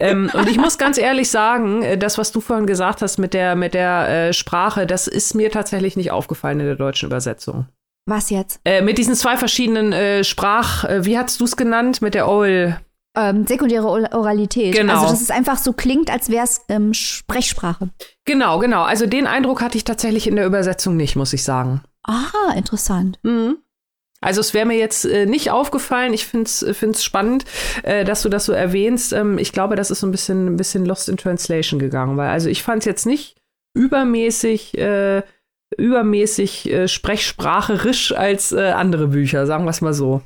ähm, und ich muss ganz ehrlich sagen, äh, das, was du vorhin gesagt hast mit der, mit der äh, Sprache, das ist mir tatsächlich nicht aufgefallen in der deutschen Übersetzung. Was jetzt? Äh, mit diesen zwei verschiedenen äh, Sprach, äh, wie hast du es genannt? Mit der Oil. Ähm, sekundäre Oralität. Genau. Also, dass es einfach so klingt, als wäre es ähm, Sprechsprache. Genau, genau. Also, den Eindruck hatte ich tatsächlich in der Übersetzung nicht, muss ich sagen. Ah, interessant. Mhm. Also es wäre mir jetzt äh, nicht aufgefallen. Ich finde es äh, spannend, äh, dass du das so erwähnst. Ähm, ich glaube, das ist so ein bisschen, ein bisschen lost in translation gegangen, weil also ich fand es jetzt nicht übermäßig äh, übermäßig äh, sprechspracherisch als äh, andere Bücher, sagen wir es mal so.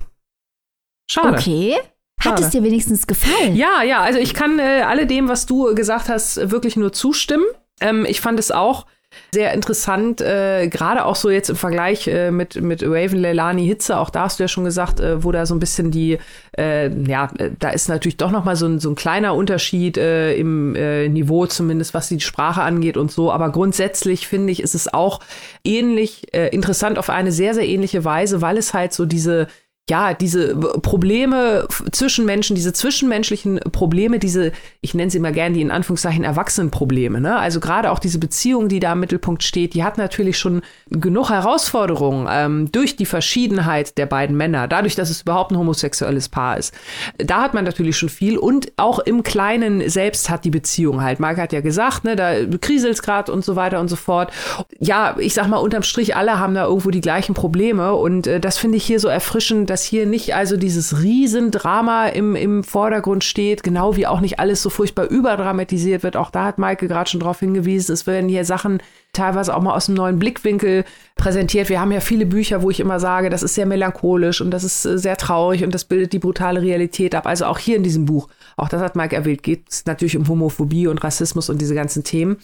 Schade. Okay. Hat es dir wenigstens gefallen? Ja, ja, also ich kann äh, alledem, was du gesagt hast, wirklich nur zustimmen. Ähm, ich fand es auch sehr interessant, äh, gerade auch so jetzt im Vergleich äh, mit, mit Raven Leilani Hitze, auch da hast du ja schon gesagt, äh, wo da so ein bisschen die, äh, ja, da ist natürlich doch noch mal so ein, so ein kleiner Unterschied äh, im äh, Niveau, zumindest was die Sprache angeht und so, aber grundsätzlich finde ich, ist es auch ähnlich äh, interessant auf eine sehr, sehr ähnliche Weise, weil es halt so diese ja, diese Probleme zwischen Menschen, diese zwischenmenschlichen Probleme, diese, ich nenne sie mal gerne die in Anführungszeichen Erwachsenenprobleme, ne? Also gerade auch diese Beziehung, die da im Mittelpunkt steht, die hat natürlich schon genug Herausforderungen ähm, durch die Verschiedenheit der beiden Männer, dadurch, dass es überhaupt ein homosexuelles Paar ist. Da hat man natürlich schon viel und auch im Kleinen selbst hat die Beziehung halt. Marc hat ja gesagt, ne, da kriselt's gerade und so weiter und so fort. Ja, ich sag mal, unterm Strich, alle haben da irgendwo die gleichen Probleme und äh, das finde ich hier so erfrischend, dass hier nicht also dieses Riesendrama im, im Vordergrund steht, genau wie auch nicht alles so furchtbar überdramatisiert wird. Auch da hat Maike gerade schon darauf hingewiesen, es werden hier Sachen teilweise auch mal aus einem neuen Blickwinkel präsentiert. Wir haben ja viele Bücher, wo ich immer sage, das ist sehr melancholisch und das ist äh, sehr traurig und das bildet die brutale Realität ab. Also auch hier in diesem Buch, auch das hat Mike erwähnt, geht es natürlich um Homophobie und Rassismus und diese ganzen Themen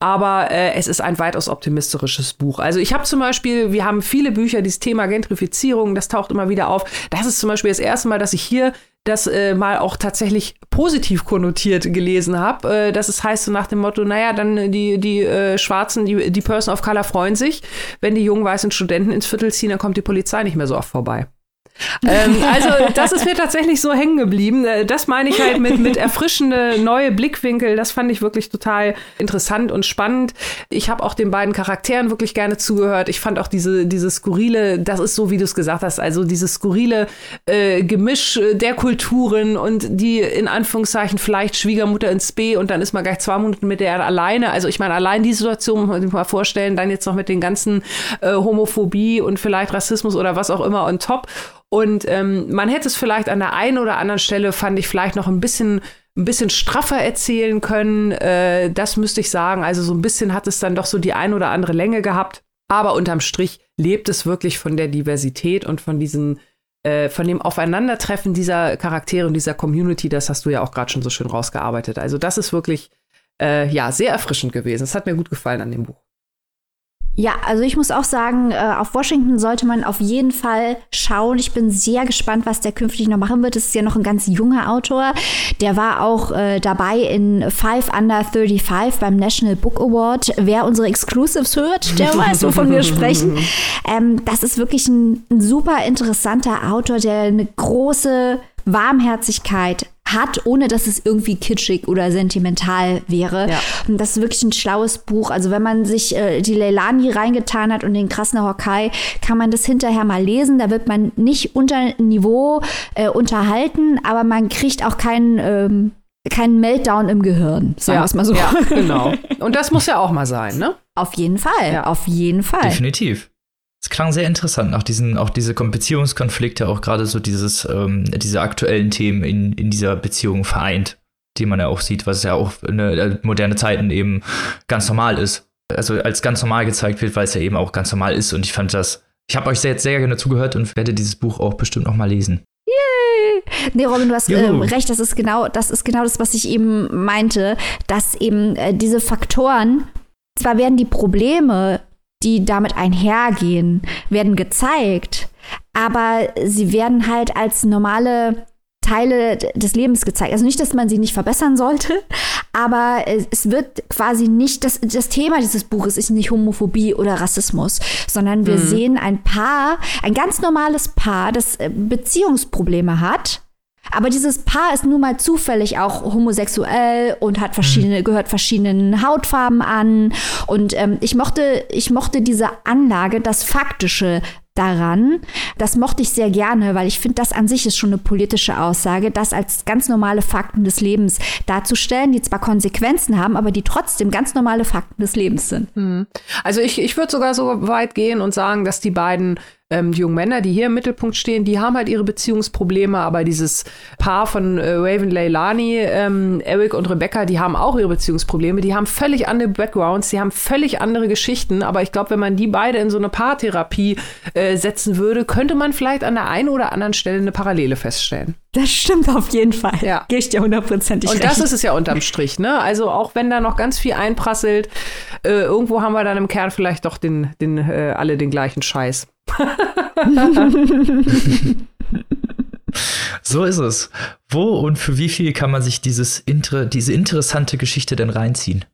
aber äh, es ist ein weitaus optimistisches Buch. Also ich habe zum Beispiel, wir haben viele Bücher, dieses Thema Gentrifizierung, das taucht immer wieder auf. Das ist zum Beispiel das erste Mal, dass ich hier das äh, mal auch tatsächlich positiv konnotiert gelesen habe. Äh, das ist, heißt so nach dem Motto, naja, dann die, die äh, Schwarzen, die, die Person of Color freuen sich. Wenn die jungen weißen Studenten ins Viertel ziehen, dann kommt die Polizei nicht mehr so oft vorbei. Ähm, also das ist mir tatsächlich so hängen geblieben. Äh, das meine ich halt mit, mit erfrischende neue Blickwinkel. Das fand ich wirklich total interessant und spannend. Ich habe auch den beiden Charakteren wirklich gerne zugehört. Ich fand auch diese, diese skurrile, das ist so, wie du es gesagt hast, also dieses skurrile äh, Gemisch der Kulturen und die in Anführungszeichen vielleicht Schwiegermutter ins B und dann ist man gleich zwei Monate mit der alleine. Also ich meine, allein die Situation muss man sich mal vorstellen, dann jetzt noch mit den ganzen äh, Homophobie und vielleicht Rassismus oder was auch immer on top. Und ähm, man hätte es vielleicht an der einen oder anderen Stelle, fand ich, vielleicht noch ein bisschen ein bisschen straffer erzählen können. Äh, das müsste ich sagen. Also so ein bisschen hat es dann doch so die ein oder andere Länge gehabt. Aber unterm Strich lebt es wirklich von der Diversität und von diesen, äh, von dem Aufeinandertreffen dieser Charaktere und dieser Community. Das hast du ja auch gerade schon so schön rausgearbeitet. Also das ist wirklich äh, ja sehr erfrischend gewesen. Es hat mir gut gefallen an dem Buch. Ja, also ich muss auch sagen, äh, auf Washington sollte man auf jeden Fall schauen. Ich bin sehr gespannt, was der künftig noch machen wird. Das ist ja noch ein ganz junger Autor. Der war auch äh, dabei in Five Under 35 beim National Book Award. Wer unsere Exclusives hört, der weiß, wovon wir sprechen. Ähm, das ist wirklich ein, ein super interessanter Autor, der eine große Warmherzigkeit hat, ohne dass es irgendwie kitschig oder sentimental wäre. Ja. Und das ist wirklich ein schlaues Buch. Also wenn man sich äh, die Leilani reingetan hat und den Krasner Hokai, kann man das hinterher mal lesen. Da wird man nicht unter Niveau äh, unterhalten, aber man kriegt auch keinen ähm, keinen Meltdown im Gehirn, sagen ja, wir es mal so. Ja, genau. Und das muss ja auch mal sein, ne? Auf jeden Fall, ja. auf jeden Fall. Definitiv. Es klang sehr interessant nach diesen, auch diese Beziehungskonflikte, auch gerade so dieses, ähm, diese aktuellen Themen in, in dieser Beziehung vereint, die man ja auch sieht, was ja auch in äh, moderne Zeiten eben ganz normal ist. Also als ganz normal gezeigt wird, weil es ja eben auch ganz normal ist. Und ich fand das, ich habe euch sehr, sehr gerne zugehört und werde dieses Buch auch bestimmt noch mal lesen. Yay! Nee, Robin, du hast äh, recht, das ist genau, das ist genau das, was ich eben meinte, dass eben äh, diese Faktoren, zwar werden die Probleme die damit einhergehen, werden gezeigt, aber sie werden halt als normale Teile des Lebens gezeigt. Also nicht, dass man sie nicht verbessern sollte, aber es wird quasi nicht, das, das Thema dieses Buches ist nicht Homophobie oder Rassismus, sondern wir mhm. sehen ein Paar, ein ganz normales Paar, das äh, Beziehungsprobleme hat aber dieses Paar ist nun mal zufällig auch homosexuell und hat verschiedene, mhm. gehört verschiedenen Hautfarben an. Und ähm, ich mochte, ich mochte diese Anlage, das Faktische daran. Das mochte ich sehr gerne, weil ich finde, das an sich ist schon eine politische Aussage, das als ganz normale Fakten des Lebens darzustellen, die zwar Konsequenzen haben, aber die trotzdem ganz normale Fakten des Lebens sind. Hm. Also ich, ich würde sogar so weit gehen und sagen, dass die beiden ähm, die jungen Männer, die hier im Mittelpunkt stehen, die haben halt ihre Beziehungsprobleme, aber dieses Paar von äh, Raven Leilani, ähm, Eric und Rebecca, die haben auch ihre Beziehungsprobleme, die haben völlig andere Backgrounds, die haben völlig andere Geschichten, aber ich glaube, wenn man die beide in so eine Paartherapie äh, setzen würde, könnte man vielleicht an der einen oder anderen Stelle eine Parallele feststellen. Das stimmt auf jeden Fall. Ja. Gehe ich dir hundertprozentig Und das ist es ja unterm Strich, ne? Also auch wenn da noch ganz viel einprasselt, äh, irgendwo haben wir dann im Kern vielleicht doch den, den, äh, alle den gleichen Scheiß. so ist es. Wo und für wie viel kann man sich dieses inter diese interessante Geschichte denn reinziehen?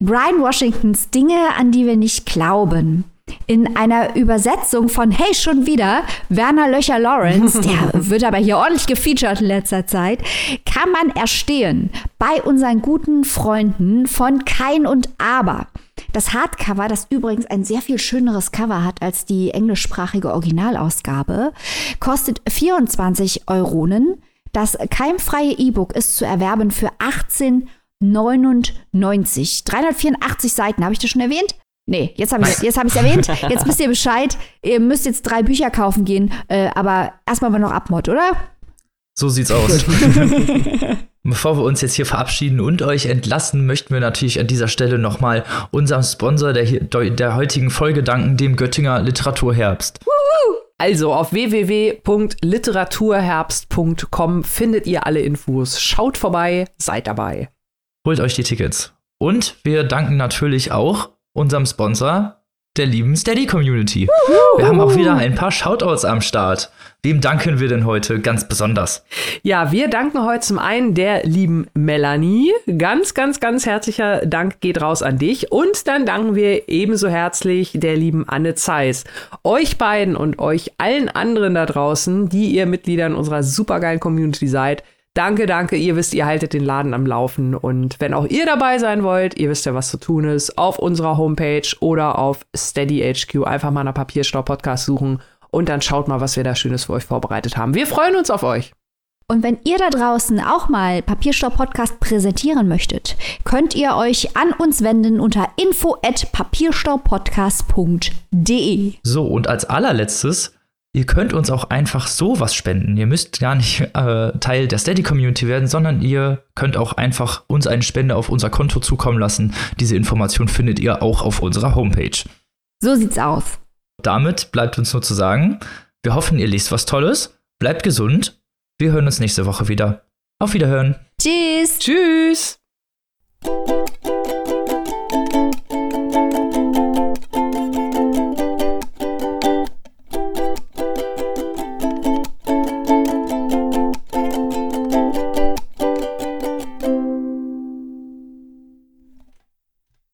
Brian Washingtons Dinge, an die wir nicht glauben. In einer Übersetzung von Hey schon wieder, Werner Löcher Lawrence, der wird aber hier ordentlich gefeatured in letzter Zeit, kann man erstehen bei unseren guten Freunden von Kein und Aber. Das Hardcover, das übrigens ein sehr viel schöneres Cover hat als die englischsprachige Originalausgabe, kostet 24 Euronen. Das keimfreie E-Book ist zu erwerben für 18,99. 384 Seiten, habe ich das schon erwähnt? Nee, jetzt habe ich es hab erwähnt. Jetzt wisst ihr Bescheid. Ihr müsst jetzt drei Bücher kaufen gehen. Äh, aber erstmal mal noch Abmod, oder? So sieht's aus. Bevor wir uns jetzt hier verabschieden und euch entlassen, möchten wir natürlich an dieser Stelle nochmal unserem Sponsor der, der heutigen Folge danken, dem Göttinger Literaturherbst. Also auf www.literaturherbst.com findet ihr alle Infos. Schaut vorbei, seid dabei. Holt euch die Tickets. Und wir danken natürlich auch unserem Sponsor der lieben Steady-Community. Wir haben auch wieder ein paar Shoutouts am Start. Wem danken wir denn heute ganz besonders? Ja, wir danken heute zum einen der lieben Melanie. Ganz, ganz, ganz herzlicher Dank geht raus an dich. Und dann danken wir ebenso herzlich der lieben Anne Zeiss. Euch beiden und euch allen anderen da draußen, die ihr Mitglieder in unserer supergeilen Community seid. Danke, danke. Ihr wisst, ihr haltet den Laden am Laufen. Und wenn auch ihr dabei sein wollt, ihr wisst ja, was zu tun ist, auf unserer Homepage oder auf Steady HQ einfach mal nach Papierstau-Podcast suchen und dann schaut mal, was wir da Schönes für euch vorbereitet haben. Wir freuen uns auf euch. Und wenn ihr da draußen auch mal Papierstau Podcast präsentieren möchtet, könnt ihr euch an uns wenden unter info at papierstaupodcast.de. So, und als allerletztes Ihr könnt uns auch einfach sowas spenden. Ihr müsst gar nicht äh, Teil der Steady-Community werden, sondern ihr könnt auch einfach uns eine Spende auf unser Konto zukommen lassen. Diese Information findet ihr auch auf unserer Homepage. So sieht's aus. Damit bleibt uns nur zu sagen, wir hoffen, ihr liest was Tolles, bleibt gesund. Wir hören uns nächste Woche wieder. Auf Wiederhören. Tschüss. Tschüss.